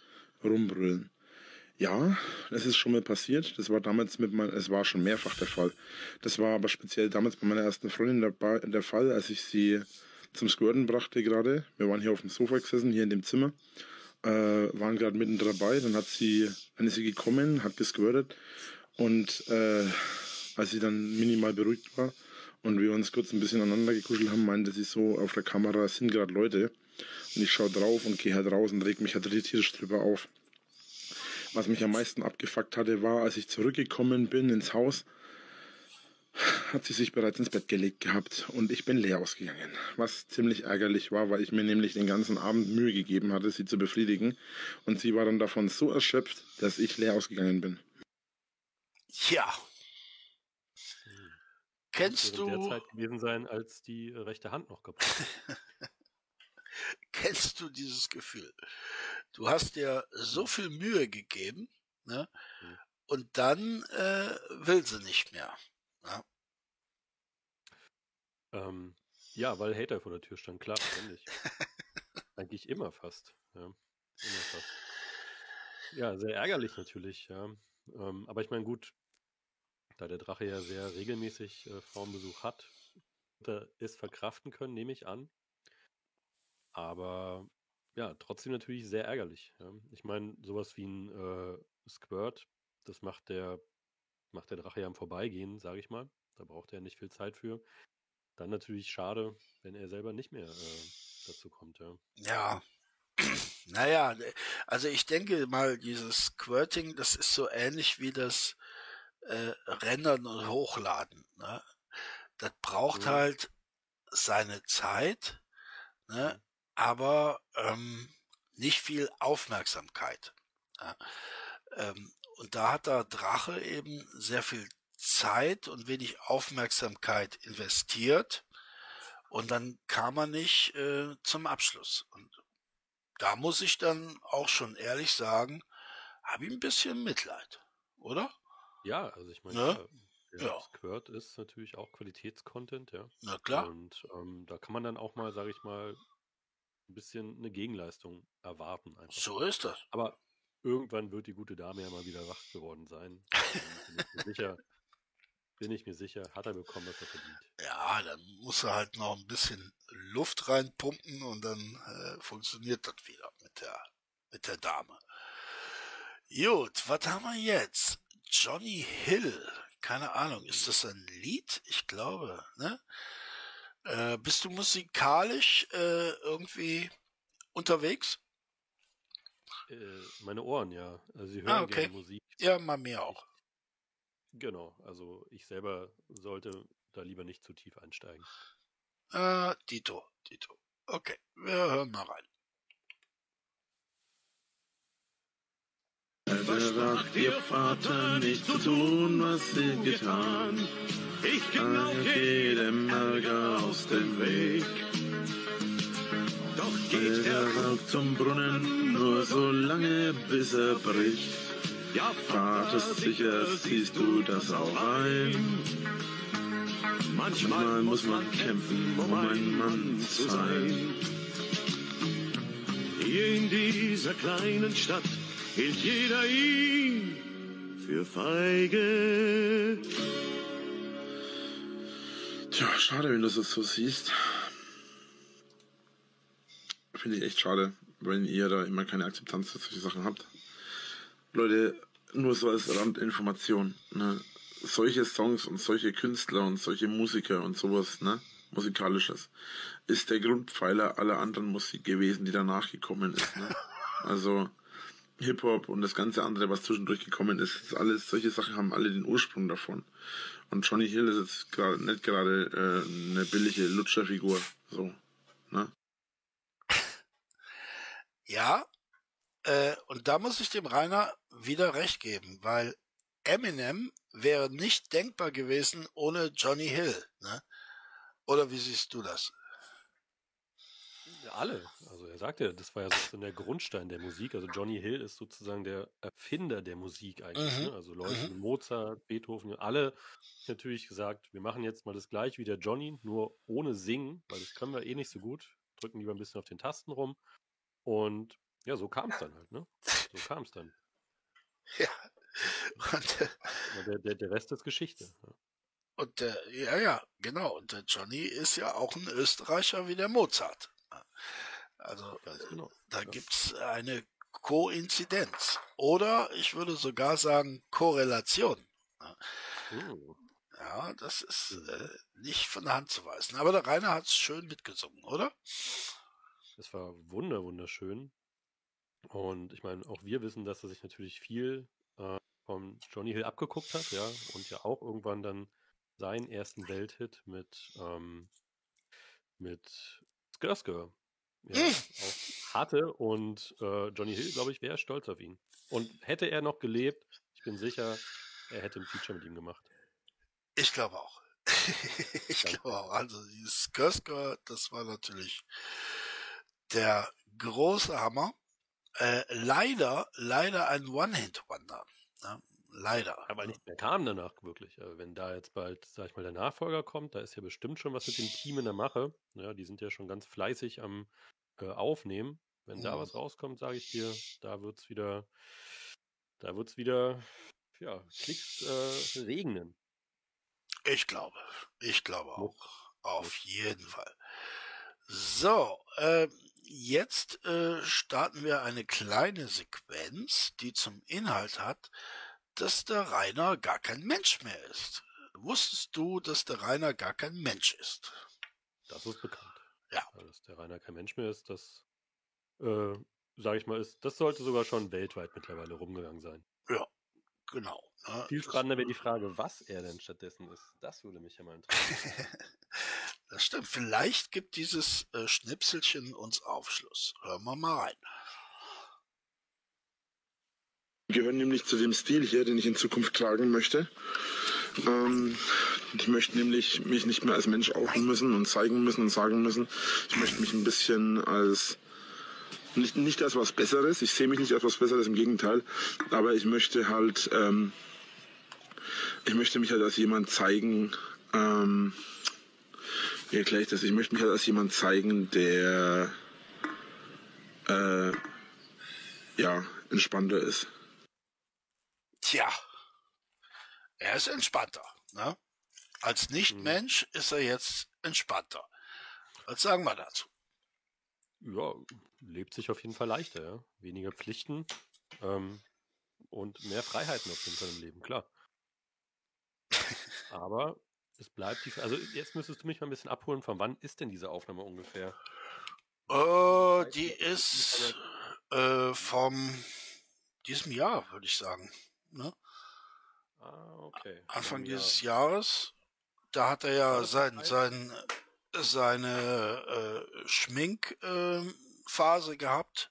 rumbrüllen. Ja, das ist schon mal passiert. Das war damals mit mein, es war schon mehrfach der Fall. Das war aber speziell damals bei meiner ersten Freundin der, der Fall, als ich sie zum Squirten brachte gerade. Wir waren hier auf dem Sofa gesessen, hier in dem Zimmer, äh, waren gerade mitten dabei. Dann hat sie, dann ist sie gekommen, hat gesquirtet und äh, als sie dann minimal beruhigt war und wir uns kurz ein bisschen aneinander gekuschelt haben, meinte sie so auf der Kamera, sind gerade Leute. Und ich schaue drauf und gehe halt raus und reg mich halt tierisch drüber auf. Was mich am meisten abgefuckt hatte, war, als ich zurückgekommen bin ins Haus, hat sie sich bereits ins Bett gelegt gehabt und ich bin leer ausgegangen. Was ziemlich ärgerlich war, weil ich mir nämlich den ganzen Abend Mühe gegeben hatte, sie zu befriedigen. Und sie war dann davon so erschöpft, dass ich leer ausgegangen bin. Ja. Hm. Kennst du, der Zeit gewesen sein, als die rechte Hand noch kaputt war. kennst du dieses Gefühl? Du hast dir so viel Mühe gegeben, ne? Mhm. Und dann äh, will sie nicht mehr. Ja? ähm, ja, weil Hater vor der Tür stand, klar, ständig. Eigentlich immer fast. Ja, immer fast. Ja, sehr ärgerlich natürlich, ja. Ähm, aber ich meine, gut, da der Drache ja sehr regelmäßig äh, Frauenbesuch hat, es verkraften können, nehme ich an. Aber ja, trotzdem natürlich sehr ärgerlich. Ja. Ich meine, sowas wie ein äh, Squirt, das macht der, macht der Drache ja im Vorbeigehen, sage ich mal. Da braucht er nicht viel Zeit für. Dann natürlich schade, wenn er selber nicht mehr äh, dazu kommt, ja. Ja. Naja, also ich denke mal, dieses Squirting, das ist so ähnlich wie das äh, Rendern und Hochladen. Ne? Das braucht ja. halt seine Zeit, ne? aber ähm, nicht viel Aufmerksamkeit. Ja? Ähm, und da hat der Drache eben sehr viel Zeit und wenig Aufmerksamkeit investiert. Und dann kam er nicht äh, zum Abschluss. Und da muss ich dann auch schon ehrlich sagen, habe ich ein bisschen Mitleid, oder? Ja, also ich meine, ne? ja, ja. Squirt ist natürlich auch Qualitätscontent, ja. Na klar. Und ähm, da kann man dann auch mal, sage ich mal, ein bisschen eine Gegenleistung erwarten. Einfach. So ist das. Aber irgendwann wird die gute Dame ja mal wieder wach geworden sein. bin, ich mir sicher, bin ich mir sicher, hat er bekommen, was er verdient. Ja, dann muss er halt noch ein bisschen Luft reinpumpen und dann äh, funktioniert das wieder mit der, mit der Dame. Gut, was haben wir jetzt? Johnny Hill. Keine Ahnung, ist das ein Lied? Ich glaube, ne? Äh, bist du musikalisch äh, irgendwie unterwegs? Äh, meine Ohren, ja. Also sie hören ah, okay. gerne Musik. Ja, mal mehr auch. Genau, also ich selber sollte da lieber nicht zu tief einsteigen. Äh, Dito, Dito. Okay, wir hören mal rein. Versprach dir Vater nicht zu tun, was sie getan. Ich ging jedem Ärger aus dem Weg. Doch geht er auch zum Brunnen nur so lange, bis er bricht. Ja, Vater, sicher siehst du das auch ein. Manchmal muss man kämpfen, um ein Mann zu sein. Hier in dieser kleinen Stadt hielt jeder ihn für feige. Tja, schade, wenn du das so siehst. Finde ich echt schade, wenn ihr da immer keine Akzeptanz für solche Sachen habt. Leute, nur so als Randinformation, ne? Solche Songs und solche Künstler und solche Musiker und sowas, ne? Musikalisches, ist der Grundpfeiler aller anderen Musik gewesen, die danach gekommen ist, ne? Also, Hip-Hop und das ganze andere, was zwischendurch gekommen ist, ist alles, solche Sachen haben alle den Ursprung davon. Und Johnny Hill ist jetzt gerade nicht gerade äh, eine billige Lutscherfigur. So, ne? Ja, äh, und da muss ich dem Rainer wieder recht geben, weil Eminem wäre nicht denkbar gewesen ohne Johnny Hill. Ne? Oder wie siehst du das? alle. Also er sagte, das war ja sozusagen der Grundstein der Musik. Also Johnny Hill ist sozusagen der Erfinder der Musik eigentlich. Mhm. Ne? Also Leute mhm. Mozart, Beethoven, alle natürlich gesagt, wir machen jetzt mal das gleiche wie der Johnny, nur ohne Singen, weil das können wir eh nicht so gut. Drücken lieber ein bisschen auf den Tasten rum. Und ja, so kam es dann halt, ne? So kam es dann. Ja. Und, äh, der, der, der Rest ist Geschichte. Ja. Und der, ja, ja, genau. Und der Johnny ist ja auch ein Österreicher wie der Mozart. Also genau. da gibt es eine Koinzidenz. Oder ich würde sogar sagen Korrelation. Oh. Ja, das ist äh, nicht von der Hand zu weisen. Aber der Rainer hat es schön mitgesungen, oder? Es war wunder, wunderschön. Und ich meine, auch wir wissen, dass er sich natürlich viel äh, vom Johnny Hill abgeguckt hat, ja, und ja auch irgendwann dann seinen ersten Welthit mit, ähm, mit Skirsker ja, hm. auch hatte. Und äh, Johnny Hill, glaube ich, wäre stolz auf ihn. Und hätte er noch gelebt, ich bin sicher, er hätte ein Feature mit ihm gemacht. Ich glaube auch. ich glaube auch. Also dieses Skirsker, das war natürlich der große Hammer. Äh, leider, leider ein One-Hit-Wonder. Ne? Leider. Ja, weil nicht mehr kam danach wirklich. Also wenn da jetzt bald, sag ich mal, der Nachfolger kommt, da ist ja bestimmt schon was mit dem Team in der Mache. Ja, die sind ja schon ganz fleißig am äh, aufnehmen. Wenn da Mhm. was rauskommt, sage ich dir, da wird's wieder, da wird's wieder, ja, Klicks äh, regnen. Ich glaube. Ich glaube auch. Auf jeden Fall. So, äh, jetzt äh, starten wir eine kleine Sequenz, die zum Inhalt hat, dass der Rainer gar kein Mensch mehr ist. Wusstest du, dass der Rainer gar kein Mensch ist? Das ist bekannt. Ja. Dass der Rainer kein Mensch mehr ist, das, äh, sage ich mal, ist, das sollte sogar schon weltweit mittlerweile rumgegangen sein. Genau. Ne? Viel spannender wäre die Frage, was er denn stattdessen ist. Das würde mich ja mal interessieren. Das stimmt. Vielleicht gibt dieses äh, Schnipselchen uns Aufschluss. Hören wir mal rein. Die gehören nämlich zu dem Stil hier, den ich in Zukunft tragen möchte. Ähm, ich möchte nämlich mich nicht mehr als Mensch outen müssen und zeigen müssen und sagen müssen. Ich möchte mich ein bisschen als nicht, nicht als was Besseres. Ich sehe mich nicht als was Besseres, im Gegenteil. Aber ich möchte halt, ähm, ich möchte mich halt als jemand zeigen. Ähm, ich das? Ich möchte mich halt als jemand zeigen, der äh, ja entspannter ist. Tja, er ist entspannter. Ne? Als Nicht-Mensch ist er jetzt entspannter. Was sagen wir dazu? Ja, lebt sich auf jeden Fall leichter, ja. Weniger Pflichten ähm, und mehr Freiheiten auf jeden Fall im Leben, klar. Aber es bleibt die. Also jetzt müsstest du mich mal ein bisschen abholen, von wann ist denn diese Aufnahme ungefähr? Oh, die ist äh, vom diesem Jahr, würde ich sagen. Ne? Ah, okay. Anfang Ja. dieses Jahres. Da hat er ja sein, sein, seine äh, Schminkphase gehabt.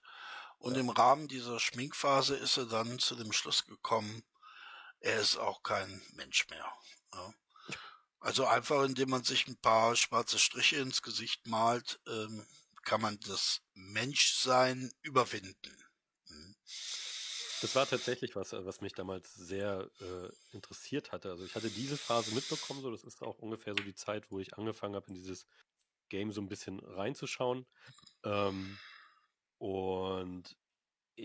Und im Rahmen dieser Schminkphase ist er dann zu dem Schluss gekommen, er ist auch kein Mensch mehr. Ja. Also einfach, indem man sich ein paar schwarze Striche ins Gesicht malt, ähm, kann man das Menschsein überwinden. Hm. Das war tatsächlich was, äh, was mich damals sehr äh, interessiert hatte. Also ich hatte diese Phase mitbekommen, so das ist auch ungefähr so die Zeit, wo ich angefangen habe, in dieses Game so ein bisschen reinzuschauen. Ähm, und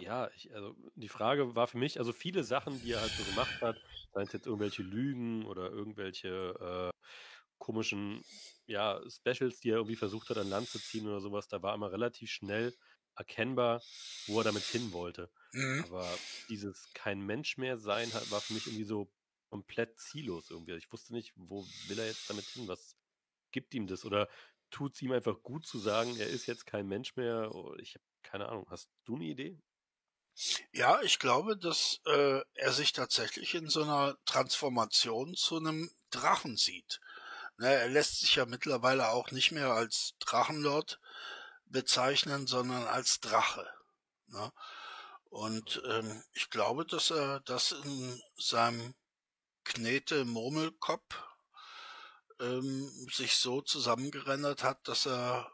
ja, ich, also die Frage war für mich, also viele Sachen, die er halt so gemacht hat, seien es jetzt irgendwelche Lügen oder irgendwelche äh, komischen, ja, Specials, die er irgendwie versucht hat, an Land zu ziehen oder sowas, da war immer relativ schnell erkennbar, wo er damit hin wollte. Mhm. Aber dieses kein Mensch mehr sein hat, war für mich irgendwie so komplett ziellos irgendwie. Ich wusste nicht, wo will er jetzt damit hin? Was gibt ihm das? Oder tut es ihm einfach gut zu sagen, er ist jetzt kein Mensch mehr? Oh, Ich habe keine Ahnung. Hast du eine Idee? Ja, ich glaube, dass äh, er sich tatsächlich in so einer Transformation zu einem Drachen sieht. Ne, er lässt sich ja mittlerweile auch nicht mehr als Drachenlord bezeichnen, sondern als Drache. Ne? Und ähm, ich glaube, dass er das in seinem Knete-Murmelkopf ähm, sich so zusammengerendert hat, dass er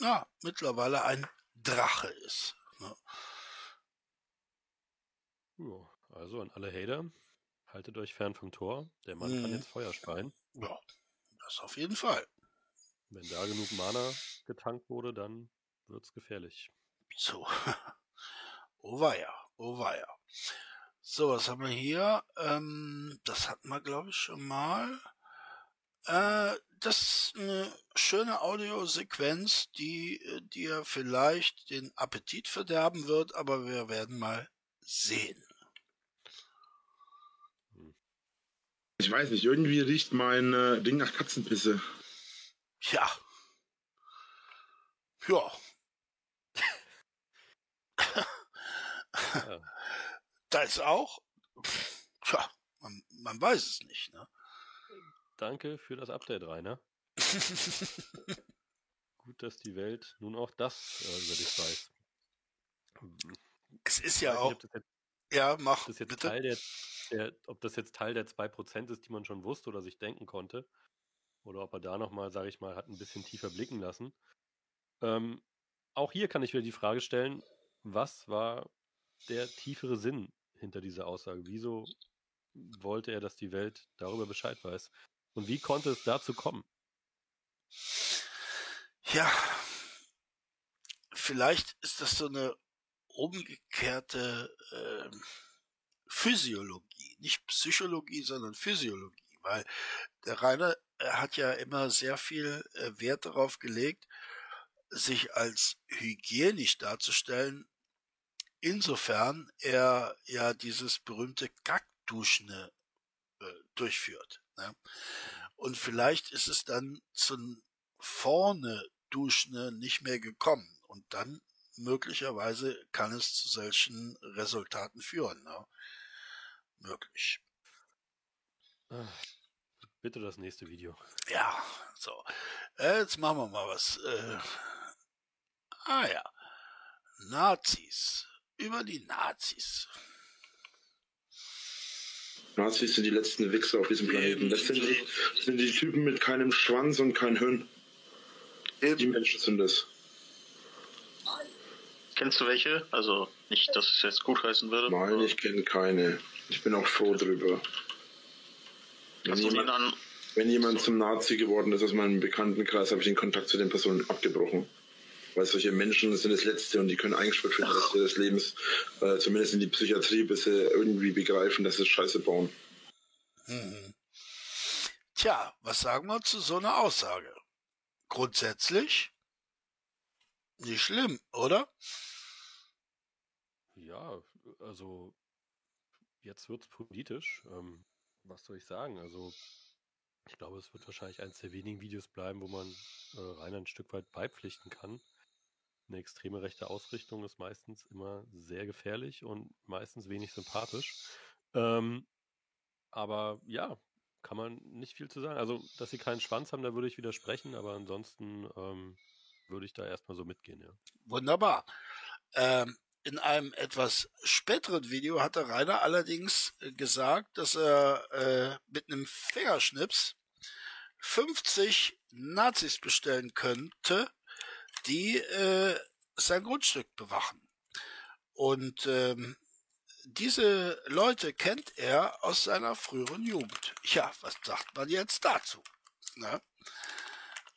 ja, mittlerweile ein Drache ist. Ne? Ja, also an alle Hater, haltet euch fern vom Tor. Der Mann kann Mhm. jetzt Feuer speien. Ja, das auf jeden Fall. Wenn da genug Mana getankt wurde, dann wird's gefährlich. So. oh weia, oh weia. So, was haben wir hier? Ähm, das hatten wir, glaube ich, schon mal. Äh, das ist eine schöne Audiosequenz, die äh, dir vielleicht den Appetit verderben wird, aber wir werden mal sehen. Ich weiß nicht, irgendwie riecht mein äh, Ding nach Katzenpisse. Ja. Ja. Ja. Da ist auch. Tja, man, man weiß es nicht, ne? Danke für das Update, Rainer. Gut, dass die Welt nun auch das äh, über dich weiß. Es ist ja auch. nicht, jetzt, Ja, mach ob das jetzt bitte. Teil der, der, ob das jetzt Teil der 2% ist, die man schon wusste oder sich denken konnte. Oder ob er da nochmal, sage ich mal, hat ein bisschen tiefer blicken lassen. Ähm, auch hier kann ich wieder die Frage stellen, was war der tiefere Sinn hinter dieser Aussage? Wieso wollte er, dass die Welt darüber Bescheid weiß? Und wie konnte es dazu kommen? Ja, vielleicht ist das so eine umgekehrte äh, Physiologie, nicht Psychologie, sondern Physiologie, weil der Rainer hat ja immer sehr viel äh, Wert darauf gelegt, sich als hygienisch darzustellen, insofern er ja dieses berühmte Kackduschen äh, durchführt. Ne? Und vielleicht ist es dann zum vorne Duschen nicht mehr gekommen und dann möglicherweise kann es zu solchen Resultaten führen. Ne? Möglich. Bitte das nächste Video. Ja, so. Äh, jetzt machen wir mal was. Äh, ah ja. Nazis. Über die Nazis. Nazis sind die letzten Wichser auf diesem Planeten. Das sind die, das sind die Typen mit keinem Schwanz und kein Hirn. Die Menschen sind das. Kennst du welche? Also nicht, dass es jetzt gut heißen würde. Nein, ich kenne keine. Ich bin auch froh drüber. Wenn den jemand, an? wenn jemand zum Nazi geworden ist aus meinem Bekanntenkreis, habe ich den Kontakt zu den Personen abgebrochen. Weil solche Menschen sind das Letzte und die können eingesperrt für den Rest ihres Lebens, äh, zumindest in die Psychiatrie, bis sie irgendwie begreifen, dass sie Scheiße bauen. Mhm. Tja, was sagen wir zu so einer Aussage? Grundsätzlich nicht schlimm, oder? Ja, also jetzt wird's politisch. Ähm, was soll ich sagen? Also ich glaube, es wird wahrscheinlich eines der wenigen Videos bleiben, wo man äh, Rainer ein Stück weit beipflichten kann. Eine extreme rechte Ausrichtung ist meistens immer sehr gefährlich und meistens wenig sympathisch. Ähm, aber ja, kann man nicht viel zu sagen. Also, dass sie keinen Schwanz haben, da würde ich widersprechen, aber ansonsten ähm, würde ich da erstmal so mitgehen, ja. Wunderbar. Ähm, in einem etwas späteren Video hat der Rainer allerdings äh, gesagt, dass er äh, mit einem Fingerschnips 50 Nazis bestellen könnte, die äh, sein Grundstück bewachen. Und ähm, diese Leute kennt er aus seiner früheren Jugend. Ja, was sagt man jetzt dazu? Ne?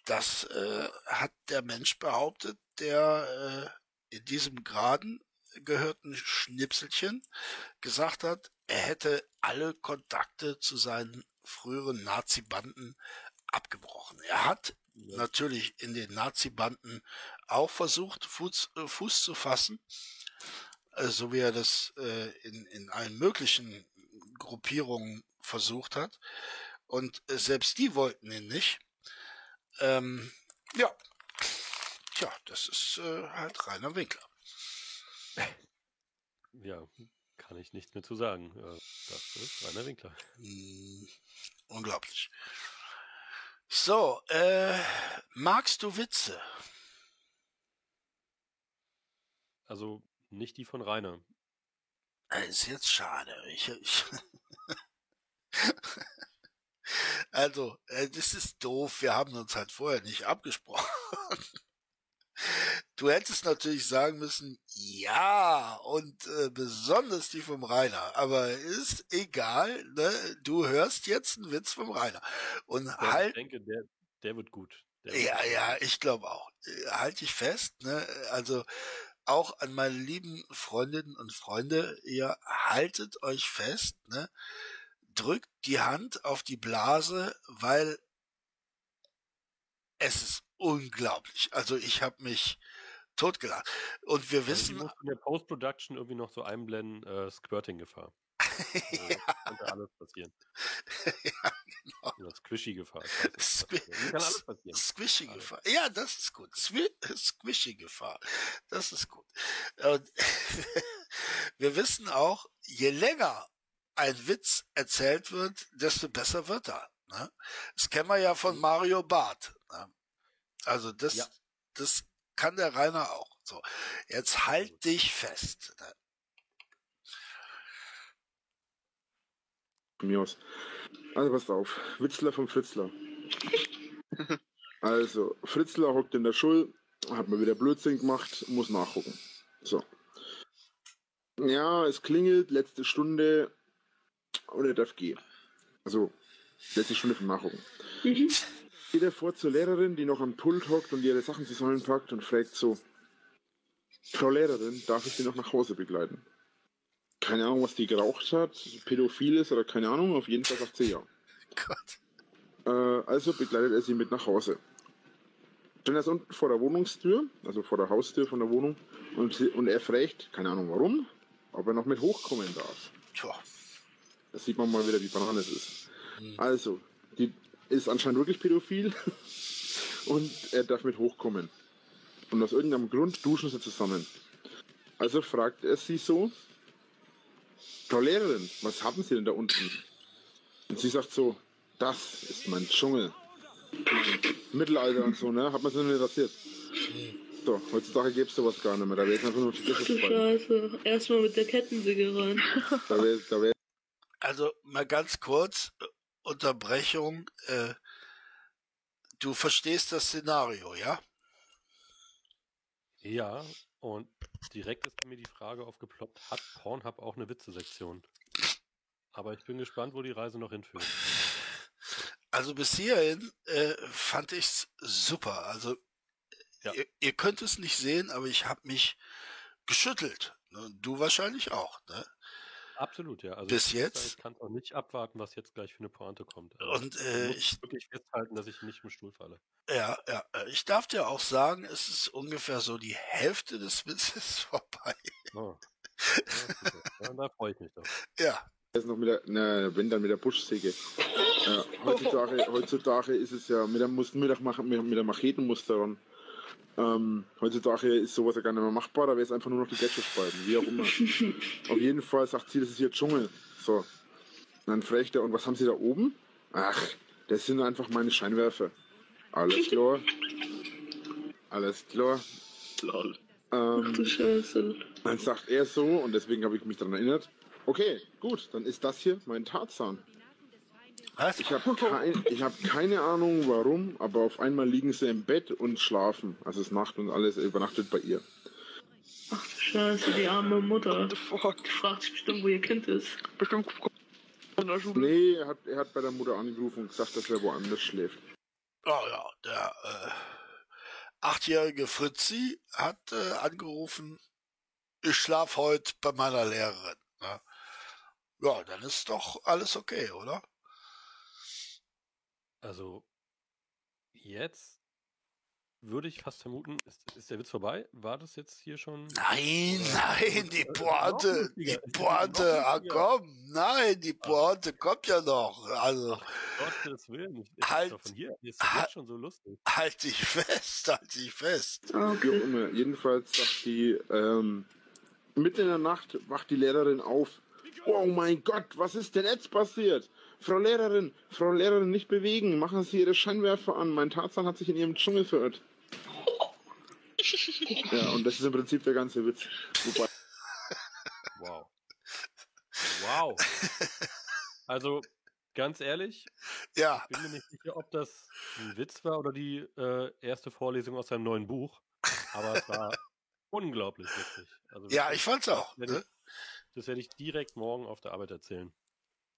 Das äh, hat der Mensch behauptet, der äh, in diesem Graden gehörten Schnipselchen gesagt hat, er hätte alle Kontakte zu seinen früheren Nazi-Banden abgebrochen. Er hat ja. natürlich in den Nazi-Banden auch versucht, Fuß, äh, Fuß zu fassen, äh, so wie er das äh, in, in allen möglichen Gruppierungen versucht hat. Und äh, selbst die wollten ihn nicht. Ähm, ja, tja, das ist äh, halt reiner Winkler. Ja, kann ich nichts mehr zu sagen. Äh, das ist Rainer Winkler. Mm, unglaublich. So, äh, magst du Witze? Also nicht die von Rainer. Das ist jetzt schade. Ich, ich also, äh, das ist doof. Wir haben uns halt vorher nicht abgesprochen. Du hättest natürlich sagen müssen, ja, und äh, besonders die vom Rainer. Aber ist egal, ne? Du hörst jetzt einen Witz vom Rainer. Und ja, halt. Ich denke, der, der wird gut. Der wird Ja, gut. ja, ich glaube auch. Äh, Halt dich fest, ne? Also auch an meine lieben Freundinnen und Freunde, ihr haltet euch fest, ne? Drückt die Hand auf die Blase, weil es ist unglaublich. Also ich habe mich totgelacht. Und wir Also, wissen, musst in der Post-Production irgendwie noch so einblenden, äh, Squirting-Gefahr. Also, ja, Könnte alles passieren. ja, genau. Oder Squishy-Gefahr. kann alles passieren. Squishy Alles. Gefahr. Ja, das ist gut. Swi Squishy Gefahr. Das ist gut. Und wir wissen auch, je länger ein Witz erzählt wird, desto besser wird er. Ne? Das kennen wir ja von Mario Barth. Ne? Also das, Ja. das kann der Rainer auch. So, jetzt halt dich fest. Ne? Mir aus. Also passt auf. Witzler vom Fritzler. Also, Fritzler hockt in der Schule, hat mal wieder Blödsinn gemacht, muss nachgucken. So. Ja, es klingelt, letzte Stunde und er darf gehen. Also, letzte Stunde vom Nachgucken. Geht er vor zur Lehrerin, die noch am Pult hockt und ihre Sachen zusammenpackt und fragt so, Frau Lehrerin, darf ich Sie noch nach Hause begleiten? Keine Ahnung, was die geraucht hat, pädophil ist oder keine Ahnung, auf jeden Fall sagt sie ja. Gott. Äh, also begleitet er sie mit nach Hause. Dann ist er unten vor der Wohnungstür, also vor der Haustür von der Wohnung, und, sie, und er fragt, keine Ahnung warum, ob er noch mit hochkommen darf. Tja. Da sieht man mal wieder, wie Banane es ist. Also, die ist anscheinend wirklich pädophil und er darf mit hochkommen. Und aus irgendeinem Grund duschen sie zusammen. Also fragt er sie so, Frau Lehrerin, was haben Sie denn da unten? Und sie sagt so, das ist mein Dschungel. Mittelalter und so, ne? Hat man noch nicht rasiert. So, heutzutage gäbe es sowas gar nicht mehr. Da wäre jetzt einfach nur Schlüsselspalten. Scheiße. Erstmal mit der Kettensäge rein. Da wäre da wär, Also mal ganz kurz, äh, Unterbrechung. Äh, du verstehst das Szenario, ja? Ja, und direkt ist mir die Frage aufgeploppt, hat Pornhub auch eine Witze-Sektion? Aber ich bin gespannt, wo die Reise noch hinführt. Also bis hierhin äh, fand ich's super. Also Ja. ihr, ihr könnt es nicht sehen, aber ich habe mich geschüttelt. Ne? Du wahrscheinlich auch. Ne? Absolut, ja. Also Bis ich jetzt? Ich kann auch nicht abwarten, was jetzt gleich für eine Pointe kommt. Also Und ich äh, muss ich, wirklich festhalten, dass ich nicht im Stuhl falle. ja, ja, äh, ich darf dir auch sagen, es ist ungefähr so die Hälfte des Witzes vorbei. Oh. Ja, da freue ich mich doch. Ja, ist noch mit der, ne, wenn dann mit der Buschsäge. Ja, heutzutage, heutzutage ist es ja mit der, Mus- mit der, Mach- mit der Machetenmuster ran. Ähm, heutzutage ist sowas ja gar nicht mehr machbar, da wäre es einfach nur noch die Gletscherspalten, wie auch immer. Auf jeden Fall sagt sie, das ist hier Dschungel. So. Und dann fragt er, und was haben sie da oben? Ach, das sind einfach meine Scheinwerfer. Alles klar. Alles klar. Lol. Ähm, Du Scheiße. dann sagt er so, und deswegen habe ich mich daran erinnert, okay, gut, dann ist das hier mein Tarzan. Was? Ich habe kein, ich hab keine Ahnung warum, aber auf einmal liegen sie im Bett und schlafen. Also es ist Nacht und alles er übernachtet bei ihr. Ach du Scheiße, die arme Mutter. Die fragt sich bestimmt, wo ihr Kind ist. Bestimmt in der Schule. Nee, er hat, er hat bei der Mutter angerufen und gesagt, dass er woanders schläft. Oh ja, der äh, achtjährige Fritzi hat äh, angerufen, ich schlaf heute bei meiner Lehrerin. Ne? Ja, dann ist doch alles okay, oder? Also, jetzt würde ich fast vermuten, ist, ist der Witz vorbei? War das jetzt hier schon? Nein, nein, die Pointe, die Pointe, ah komm, nein, die Pointe kommt ja noch. Also, Gottes Willen. Ich, ich Halt- halt, von hier. Ist das halt- schon so lustig. halt dich fest, halt dich fest. Okay. immer. Jedenfalls sagt die, ähm, mitten in der Nacht wacht die Lehrerin auf. Oh mein Gott, was ist denn jetzt passiert? Frau Lehrerin, Frau Lehrerin, nicht bewegen. Machen Sie Ihre Scheinwerfer an. Mein Tarzan hat sich in Ihrem Dschungel verirrt. Ja, und das ist im Prinzip der ganze Witz. Wobei, Wow. Wow. Also, ganz ehrlich, Ja, bin mir nicht sicher, ob das ein Witz war oder die äh, erste Vorlesung aus seinem neuen Buch. Aber es war unglaublich witzig. Also ja, ich fand's auch. Das werde Ne? ich, das werde ich direkt morgen auf der Arbeit erzählen.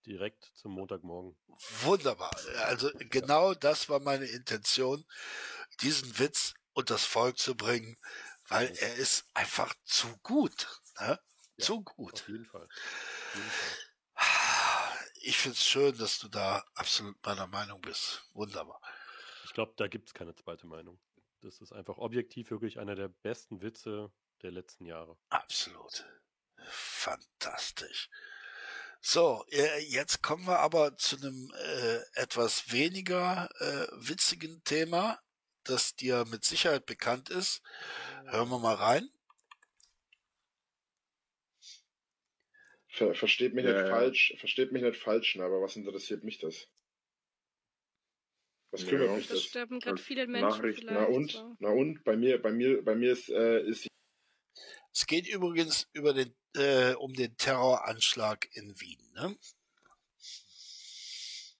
Direkt zum Montagmorgen. Wunderbar. Also genau das war meine Intention, diesen Witz und das Volk zu bringen, weil er ist einfach zu gut. Ne? Ja, Zu gut. Auf jeden Fall. Auf jeden Fall. Ich find's schön, dass du da absolut meiner Meinung bist. Wunderbar. Ich glaube, da gibt es keine zweite Meinung. Das ist einfach objektiv wirklich einer der besten Witze der letzten Jahre. Absolut. Fantastisch. So, äh, jetzt kommen wir aber zu einem äh, etwas weniger äh, witzigen Thema, das dir mit Sicherheit bekannt ist. Hören wir mal rein. Ver versteht mich Ja, nicht ja. falsch, versteht mich nicht falsch, ne, aber was interessiert mich das? Was kümmert ja. mich Da das? sterben gerade viele Menschen Nachricht, vielleicht. Na und? so. Na und? Bei mir, bei mir, bei mir ist, äh, ist Es geht übrigens über den, äh, um den Terroranschlag in Wien. Ne?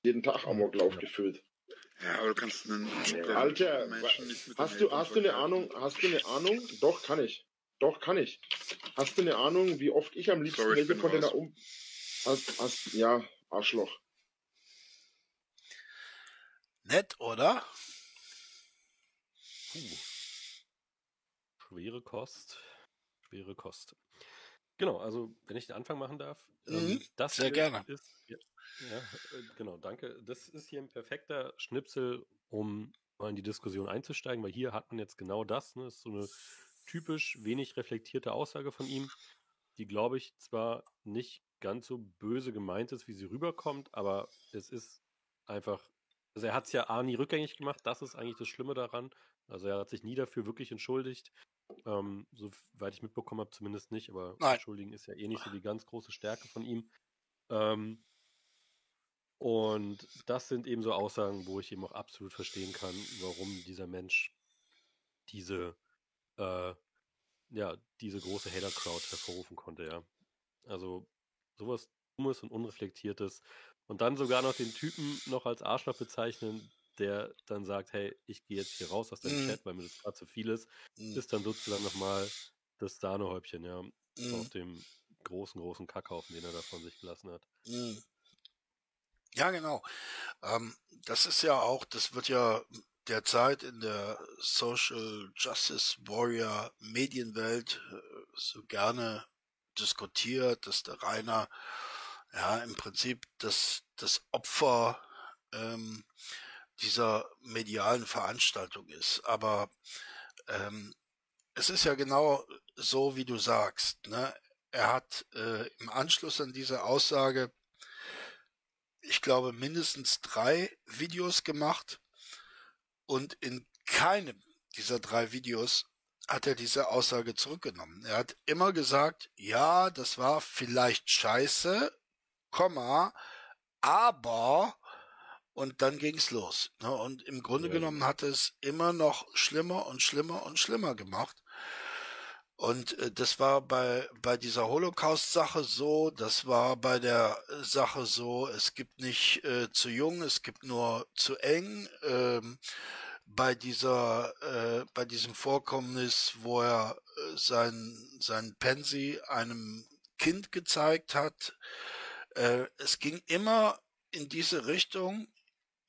jeden Tag Amoklauf gefüllt. Ja, aber du kannst einen Alter, Menschen nicht mit hast du, hast du eine. Ahnung, hast du eine Ahnung? Doch, kann ich. Doch, kann ich. Hast du eine Ahnung, wie oft ich am liebsten Sorry, ich welche bin von raus. deiner um... Hast, hast, ja, Arschloch. Nett, oder? Puh. Schwere Kost. Schwere Kost. Genau, also wenn ich den Anfang machen darf. Mhm, ähm, das sehr gerne. Ist, ja, ja, äh, genau, danke. Das ist hier ein perfekter Schnipsel, um mal in die Diskussion einzusteigen, weil hier hat man jetzt genau das. Ne? Das ist so eine typisch wenig reflektierte Aussage von ihm, die, glaube ich, zwar nicht ganz so böse gemeint ist, wie sie rüberkommt, aber es ist einfach, also er hat es ja A nie rückgängig gemacht, das ist eigentlich das Schlimme daran. Also er hat sich nie dafür wirklich entschuldigt. Ähm, soweit ich mitbekommen habe, zumindest nicht, aber Nein. entschuldigen ist ja eh nicht so die ganz große Stärke von ihm. Ähm, und das sind eben so Aussagen, wo ich eben auch absolut verstehen kann, warum dieser Mensch diese, äh, ja, diese große Hater-Crowd hervorrufen konnte, ja. Also sowas Dummes und Unreflektiertes. Und dann sogar noch den Typen noch als Arschloch bezeichnen, der dann sagt, hey, ich gehe jetzt hier raus aus dem Mhm. Chat, weil mir das gerade zu viel ist, Mhm. ist dann sozusagen nochmal das Sahnehäubchen, ja, Mhm. auf dem großen, großen Kackhaufen, den er da von sich gelassen hat. Ja, genau. Ähm, das ist ja auch, das wird ja derzeit in der Social Justice Warrior Medienwelt äh, so gerne diskutiert, dass der Rainer ja im Prinzip das, das Opfer ähm, dieser medialen Veranstaltung ist. Aber ähm, es ist ja genau so, wie du sagst. Ne? Er hat äh, im Anschluss an diese Aussage ich glaube, mindestens drei Videos gemacht und in keinem dieser drei Videos hat er diese Aussage zurückgenommen. Er hat immer gesagt, ja, das war vielleicht scheiße, Komma, aber und dann ging's los. Ne? Und im Grunde Ja, genommen hat es immer noch schlimmer und schlimmer und schlimmer gemacht. Und äh, das war bei, bei dieser Holocaust-Sache so, das war bei der Sache so, es gibt nicht äh, zu jung, es gibt nur zu eng. Ähm, bei dieser, äh, bei diesem Vorkommnis, wo er äh, sein, sein Pensi einem Kind gezeigt hat, äh, es ging immer in diese Richtung,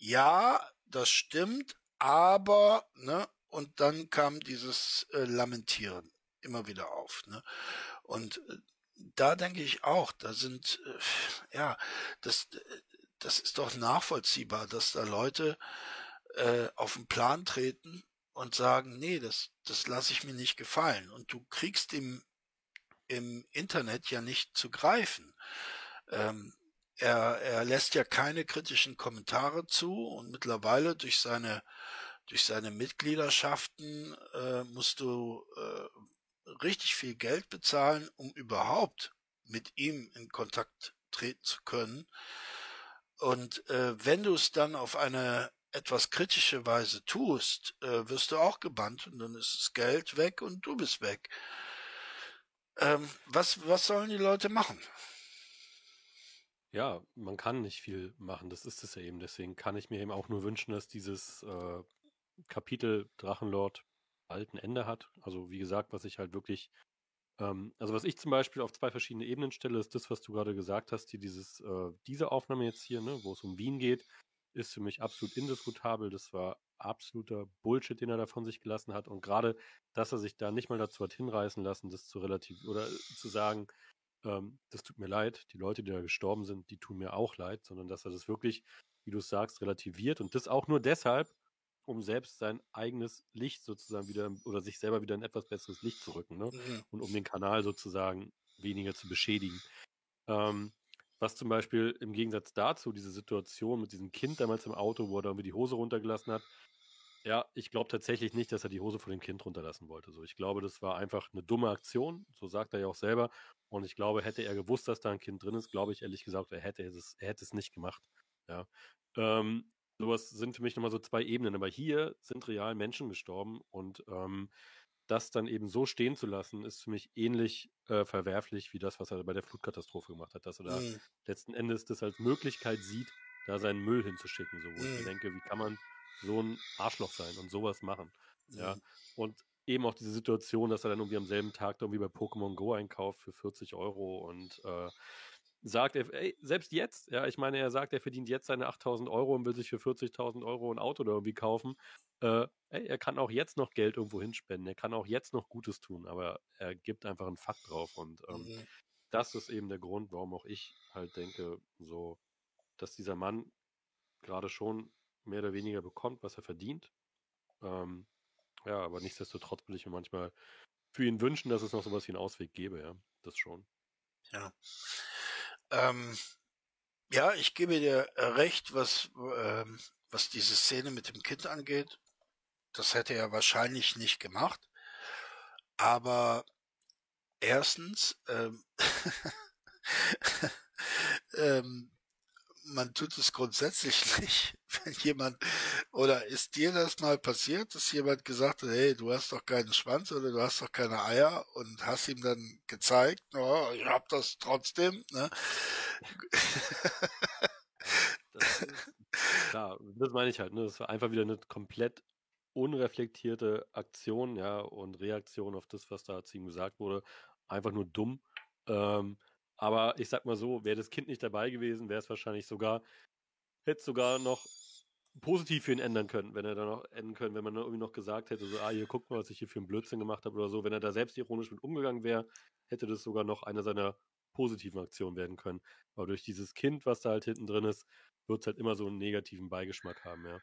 ja, das stimmt, aber, ne, und dann kam dieses äh, Lamentieren immer wieder auf. Ne? Und äh, da denke ich auch, da sind, äh, ja, das, äh, das ist doch nachvollziehbar, dass da Leute äh, auf den Plan treten und sagen, nee, das, das lasse ich mir nicht gefallen. Und du kriegst im, im Internet ja nicht zu greifen. Ähm, er, er lässt ja keine kritischen Kommentare zu und mittlerweile durch seine durch seine Mitgliederschaften äh, musst du äh, richtig viel Geld bezahlen, um überhaupt mit ihm in Kontakt treten zu können. Und äh, wenn du es dann auf eine etwas kritische Weise tust, äh, wirst du auch gebannt und dann ist das Geld weg und du bist weg. Ähm, was, was sollen die Leute machen? Ja, man kann nicht viel machen, das ist es ja eben. Deswegen kann ich mir eben auch nur wünschen, dass dieses äh, Kapitel Drachenlord bald ein Ende hat. Also wie gesagt, was ich halt wirklich, ähm, also was ich zum Beispiel auf zwei verschiedene Ebenen stelle, ist das, was du gerade gesagt hast, hier dieses, äh, diese Aufnahme jetzt hier, ne, wo es um Wien geht, ist für mich absolut indiskutabel. Das war absoluter Bullshit, den er da von sich gelassen hat. Und gerade, dass er sich da nicht mal dazu hat hinreißen lassen, das zu relativ oder zu sagen, ähm, das tut mir leid, die Leute, die da gestorben sind, die tun mir auch leid, sondern dass er das wirklich, wie du es sagst, relativiert und das auch nur deshalb, um selbst sein eigenes Licht sozusagen wieder oder sich selber wieder in etwas besseres Licht zu rücken, ne? Mhm. Und um den Kanal sozusagen weniger zu beschädigen. Ähm, was zum Beispiel im Gegensatz dazu, diese Situation mit diesem Kind damals im Auto, wo er irgendwie die Hose runtergelassen hat, ja, ich glaube tatsächlich nicht, dass er die Hose von dem Kind runterlassen wollte. So, ich glaube, das war einfach eine dumme Aktion, so sagt er ja auch selber. Und ich glaube, hätte er gewusst, dass da ein Kind drin ist, glaube ich ehrlich gesagt, er hätte es, er hätte es nicht gemacht. Ja. Ähm, sowas sind für mich nochmal so zwei Ebenen. Aber hier sind real Menschen gestorben und ähm, das dann eben so stehen zu lassen, ist für mich ähnlich äh, verwerflich wie das, was er bei der Flutkatastrophe gemacht hat, dass er da Mhm. letzten Endes das als Möglichkeit sieht, da seinen Müll hinzuschicken. So, wo ich Mhm. denke, wie kann man so ein Arschloch sein und sowas machen? Ja. Mhm. Und eben auch diese Situation, dass er dann irgendwie am selben Tag da irgendwie bei Pokémon Go einkauft für 40 Euro und äh, sagt, er, ey, selbst jetzt, ja, ich meine, er sagt, er verdient jetzt seine 8000 Euro und will sich für 40.000 Euro ein Auto oder irgendwie kaufen. Äh, ey, er kann auch jetzt noch Geld irgendwo hinspenden, er kann auch jetzt noch Gutes tun, aber er gibt einfach einen Fakt drauf und ähm, Mhm. das ist eben der Grund, warum auch ich halt denke, so, dass dieser Mann gerade schon mehr oder weniger bekommt, was er verdient. Ähm, ja, aber nichtsdestotrotz will ich mir manchmal für ihn wünschen, dass es noch sowas wie einen Ausweg gäbe, ja. Das schon. Ja. Ähm, ja, ich gebe dir äh, recht, was, ähm, was diese Szene mit dem Kind angeht. Das hätte er wahrscheinlich nicht gemacht. Aber erstens, ähm, ähm, man tut es grundsätzlich nicht, wenn jemand, oder ist dir das mal passiert, dass jemand gesagt hat, hey, du hast doch keinen Schwanz oder du hast doch keine Eier und hast ihm dann gezeigt, oh, ich hab das trotzdem, ne? Das das meine ich halt, ne? Das war einfach wieder eine komplett unreflektierte Aktion, ja, und Reaktion auf das, was da zu ihm gesagt wurde. Einfach nur dumm. Ähm, aber ich sag mal so, wäre das Kind nicht dabei gewesen, wäre es wahrscheinlich sogar, hätte sogar noch positiv für ihn ändern können, wenn er da noch enden können, wenn man irgendwie noch gesagt hätte, so, ah, hier guck mal, was ich hier für einen Blödsinn gemacht habe oder so. Wenn er da selbstironisch mit umgegangen wäre, hätte das sogar noch eine seiner positiven Aktionen werden können. Aber durch dieses Kind, was da halt hinten drin ist, wird es halt immer so einen negativen Beigeschmack haben, ja.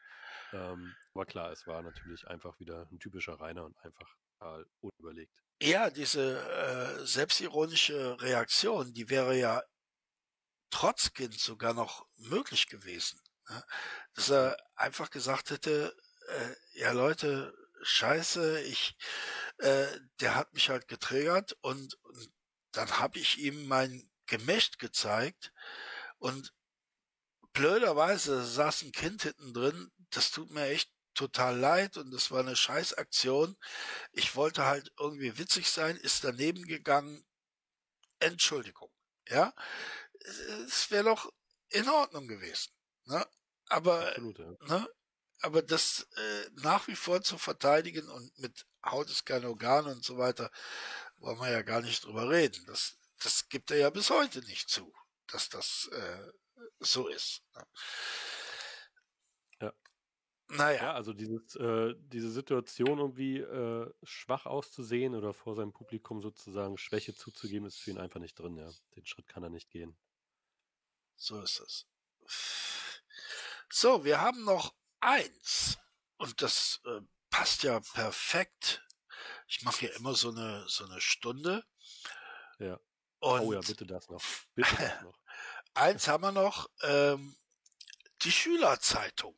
Ähm, aber klar, es war natürlich einfach wieder ein typischer Rainer und einfach total unüberlegt. Ja, diese äh, selbstironische Reaktion, die wäre ja trotz Kind sogar noch möglich gewesen. Ne? Dass er einfach gesagt hätte, äh, ja Leute, scheiße, ich, äh, der hat mich halt getriggert und, und dann habe ich ihm mein Gemächt gezeigt und blöderweise saß ein Kind hinten drin, das tut mir echt total leid und das war eine Scheißaktion. Ich wollte halt irgendwie witzig sein, ist daneben gegangen. Entschuldigung, ja. Es wäre doch in Ordnung gewesen, ne? Aber, Absolut, ja. ne? Aber das äh, nach wie vor zu verteidigen und mit Haut ist kein Organ und so weiter, wollen wir ja gar nicht drüber reden. Das, das gibt er ja bis heute nicht zu, dass das äh, so ist. Ne? Ja. Naja. Ja, also dieses, äh, diese Situation irgendwie äh, schwach auszusehen oder vor seinem Publikum sozusagen Schwäche zuzugeben, ist für ihn einfach nicht drin, ja. Den Schritt kann er nicht gehen. So ist es. So, wir haben noch eins. Und das äh, passt ja perfekt. Ich mache ja immer so eine, so eine Stunde. Ja. Und oh ja, bitte das noch. Bitte das noch. eins haben wir noch. Ähm, die Schülerzeitung.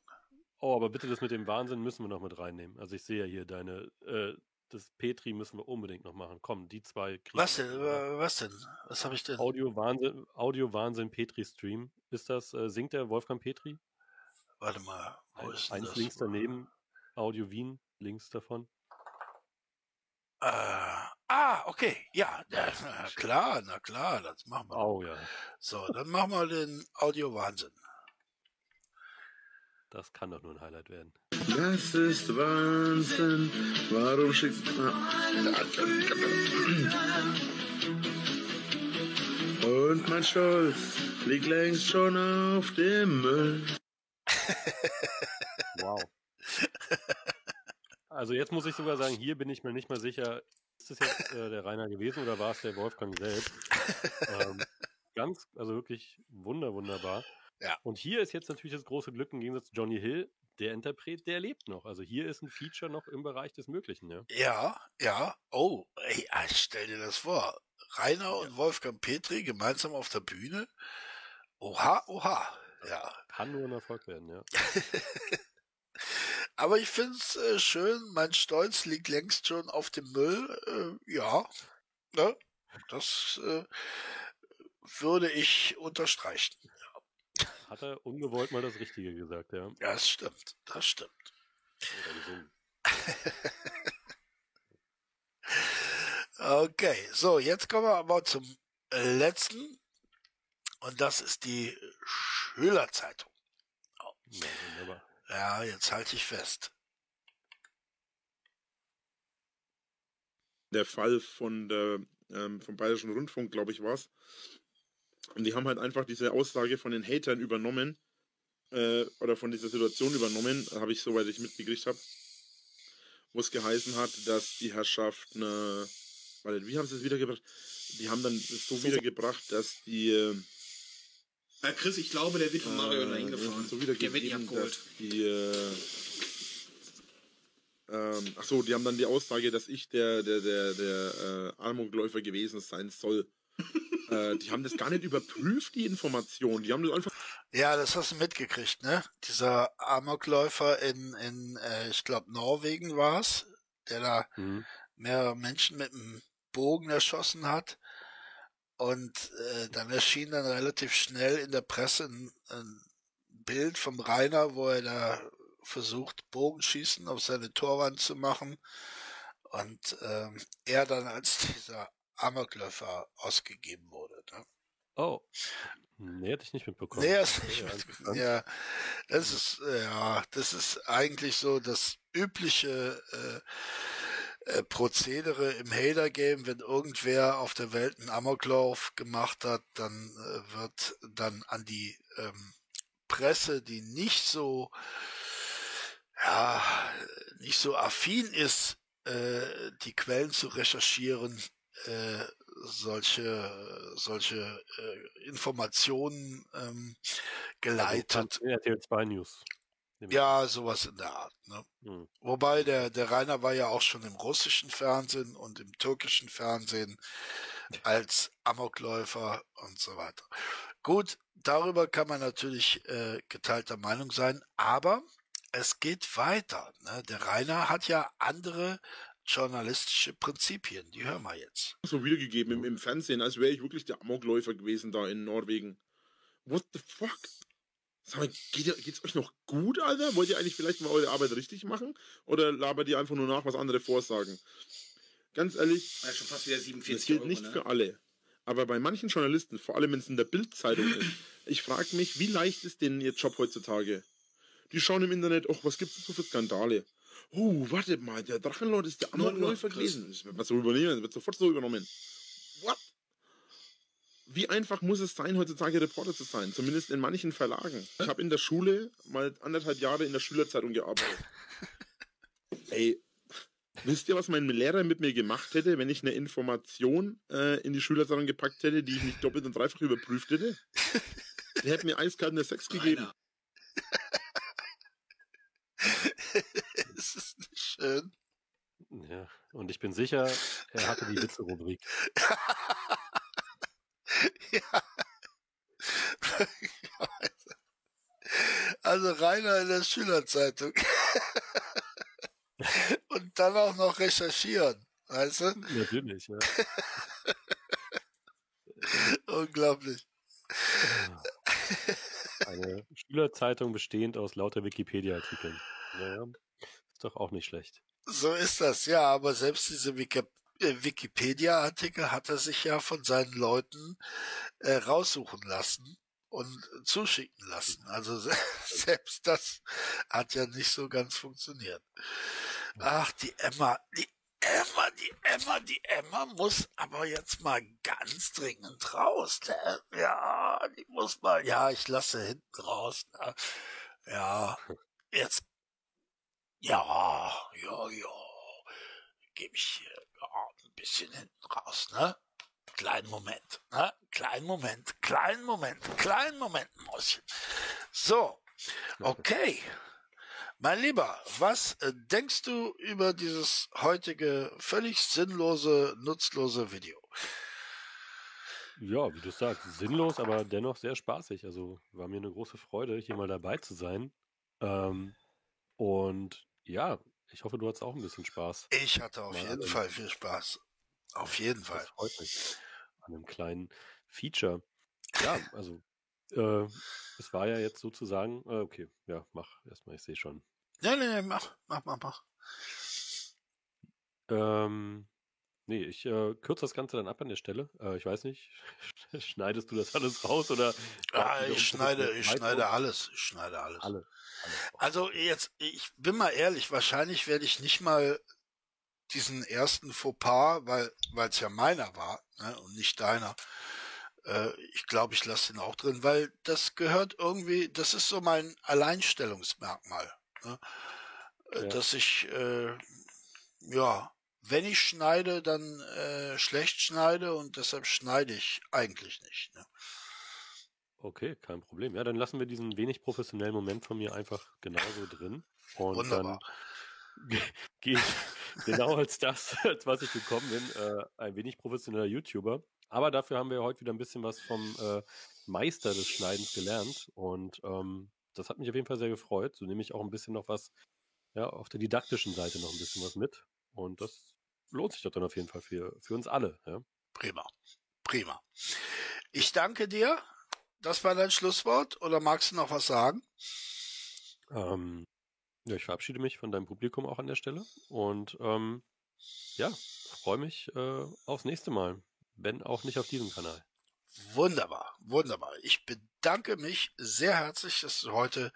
Oh, aber bitte das mit dem Wahnsinn müssen wir noch mit reinnehmen. Also ich sehe ja hier deine, äh, das Petri müssen wir unbedingt noch machen. Komm, die zwei kriegen Was denn? Äh, Was denn? Was habe ich denn? Audio Wahnsinn, Audio Wahnsinn Petri Stream. Ist das, äh, singt der Wolfgang Petri? Warte mal. Wo Ein, ist eins das? links daneben, Audio Wien, links davon. Äh, ah, okay. Ja, na, na klar, na klar, das machen wir. Oh ja, So, dann machen wir den Audio Wahnsinn. Das kann doch nur ein Highlight werden. Das ist Wahnsinn. Warum schickst du. Und mein Stolz liegt längst schon auf dem Müll. Wow. Also jetzt muss ich sogar sagen, hier bin ich mir nicht mehr sicher, ist es jetzt äh, der Rainer gewesen oder war es der Wolfgang selbst? ähm, ganz, also wirklich wunder, wunderbar. Ja. Und hier ist jetzt natürlich das große Glück im Gegensatz zu Johnny Hill, der Interpret, der lebt noch. Also hier ist ein Feature noch im Bereich des Möglichen, ja. Ja, ja. Oh, ey, ah, stell dir das vor. Rainer und Wolfgang Petri gemeinsam auf der Bühne. Oha, oha. Ja. Kann nur ein Erfolg werden, ja. Aber ich find's äh, schön, mein Stolz liegt längst schon auf dem Müll. Äh, ja. Ne? Das äh, würde ich unterstreichen. Hat er ungewollt mal das Richtige gesagt, ja. Ja, das stimmt. Das stimmt. Okay, so, jetzt kommen wir aber zum letzten. Und das ist die Schülerzeitung. Ja, wunderbar. Ja, jetzt halte ich fest. Der Fall von der, ähm, vom Bayerischen Rundfunk, glaube ich, war's. Und die haben halt einfach diese Aussage von den Hatern übernommen, äh, oder von dieser Situation übernommen, habe ich soweit ich mitgekriegt habe, wo es geheißen hat, dass die Herrschaft eine, warte, wie haben sie es wiedergebracht? Die haben dann so wiedergebracht, dass die äh, Äh, Chris, ich glaube, der wird von Mario äh, dahin gefahren. So der wird nicht abgeholt. die äh, ähm, ach so, die haben dann die Aussage, dass ich der der der der äh, Amokläufer gewesen sein soll. äh, die haben das gar nicht überprüft, die Information. Die haben das einfach Ja, das hast du mitgekriegt, ne? Dieser Amokläufer in, in äh, ich glaube, Norwegen war's, der da Mhm. mehrere Menschen mit einem Bogen erschossen hat. Und äh, dann erschien dann relativ schnell in der Presse ein, ein Bild vom Rainer, wo er da versucht, Bogenschießen auf seine Torwand zu machen. Und ähm, er dann als dieser Amokläufer ausgegeben wurde. Oh. Nee, hätte ich nicht mitbekommen. Nee, hast du nicht Ja, mitbekommen. Ja, das ist, ja, das ist eigentlich so das übliche äh, äh, Prozedere im Hater-Game. Wenn irgendwer auf der Welt einen Amoklauf gemacht hat, dann äh, wird dann an die ähm, Presse, die nicht so, ja, nicht so affin ist, äh, die Quellen zu recherchieren, äh, solche, solche äh, Informationen ähm, geleitet. RTL 2 News. Ja, sowas in der Art. Ne? an. Hm. Wobei der, der Rainer war ja auch schon im russischen Fernsehen und im türkischen Fernsehen als Amokläufer und so weiter. Gut, darüber kann man natürlich äh, geteilter Meinung sein, aber es geht weiter. Ne? Der Rainer hat ja andere journalistische Prinzipien. Die hören wir jetzt. so wiedergegeben im, im Fernsehen, als wäre ich wirklich der Amokläufer gewesen da in Norwegen. What the fuck? Sag mal, geht, ihr- geht's euch noch gut, Alter? Wollt ihr eigentlich vielleicht mal eure Arbeit richtig machen? Oder labert ihr einfach nur nach, was andere vorsagen? Ganz ehrlich, Ja, schon fast wieder das 47 gilt Euro, nicht ne? für alle. Aber bei manchen Journalisten, vor allem wenn es in der Bildzeitung ist, ich frage mich, wie leicht ist denen ihr Job heutzutage? Die schauen im Internet, ach, was gibt's so für Skandale? Oh, warte mal, der Drachenlord ist der gewesen. Das wird man so übernehmen, das wird sofort so übernommen. What? Wie einfach muss es sein, heutzutage Reporter zu sein? Zumindest in manchen Verlagen. Ich habe in der Schule mal anderthalb Jahre in der Schülerzeitung gearbeitet. Ey, wisst ihr, was mein Lehrer mit mir gemacht hätte, wenn ich eine Information äh, in die Schülerzeitung gepackt hätte, die ich nicht doppelt und dreifach überprüft hätte? Der hätte mir eiskalt eine Sex gegeben. Rainer. es schön. Ja. Und ich bin sicher, er hatte die Witze-Rubrik. ja. Also Rainer in der Schülerzeitung. Und dann auch noch recherchieren. Weißt du? Natürlich, ja. Unglaublich. Eine Schülerzeitung bestehend aus lauter Wikipedia-Artikeln. Naja, doch auch nicht schlecht. So ist das, ja, aber selbst diese äh, Wikipedia-Artikel hat er sich ja von seinen Leuten äh, raussuchen lassen und zuschicken lassen. Also se selbst das hat ja nicht so ganz funktioniert. Ach, die Emma, die Emma, die Emma, die Emma muss aber jetzt mal ganz dringend raus. Ne? Ja, die muss mal, ja, ich lasse hinten raus. Ne? Ja, jetzt ja, ja, ja. Gebe ich hier ja, ein bisschen hinten raus, ne? Kleinen Moment, ne? Kleinen Moment, kleinen Moment, kleinen Moment, Mäuschen. So, okay. Mein Lieber, was äh, denkst du über dieses heutige völlig sinnlose, nutzlose Video? Ja, wie du sagst, sinnlos, aber dennoch sehr spaßig. Also war mir eine große Freude, hier mal dabei zu sein. Ähm, und ja, ich hoffe, du hattest auch ein bisschen Spaß. Ich hatte auf Mal jeden Fall viel Spaß. Auf jeden Fall. Das freut mich. An einem kleinen Feature. Ja, also äh, es war ja jetzt sozusagen, äh, okay, ja, mach erstmal, ich sehe schon. Nee, nee, nee, mach, mach, mach, mach. Ähm, nee, ich äh, kürze das Ganze dann ab an der Stelle. Äh, ich weiß nicht, schneidest du das alles raus oder? Ah, warten wir ich schneide, ich schneide alles. Ich schneide alles. Alle. alle. Also jetzt, ich bin mal ehrlich, wahrscheinlich werde ich nicht mal diesen ersten Fauxpas, weil weil es ja meiner war ne, und nicht deiner, Äh, ich glaube, ich lasse den auch drin, weil das gehört irgendwie, das ist so mein Alleinstellungsmerkmal. Ne? Äh, Ja. Dass ich, äh, ja, wenn ich schneide, dann äh, schlecht schneide und deshalb schneide ich eigentlich nicht. Ne? Okay, kein Problem. Ja, dann lassen wir diesen wenig professionellen Moment von mir einfach genauso drin. Und Wunderbar. dann gehe ich genau als das, als was ich gekommen bin, äh, ein wenig professioneller YouTuber. Aber dafür haben wir heute wieder ein bisschen was vom äh, Meister des Schneidens gelernt. Und ähm, das hat mich auf jeden Fall sehr gefreut. So nehme ich auch ein bisschen noch was, ja, auf der didaktischen Seite noch ein bisschen was mit. Und das lohnt sich doch dann auf jeden Fall für, für uns alle. Ja. Prima. Prima. Ich danke dir. Das war dein Schlusswort. Oder magst du noch was sagen? Ähm, ja, ich verabschiede mich von deinem Publikum auch an der Stelle und ähm, ja, freue mich äh, aufs nächste Mal, wenn auch nicht auf diesem Kanal. Wunderbar, wunderbar. Ich bedanke mich sehr herzlich, dass du heute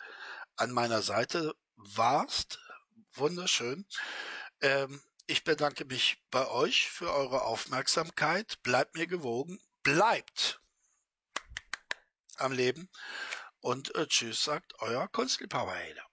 an meiner Seite warst. Wunderschön. Ähm, ich bedanke mich bei euch für eure Aufmerksamkeit. Bleibt mir gewogen. Bleibt am Leben. Und äh, tschüss, sagt euer Kunstliebhaberhader.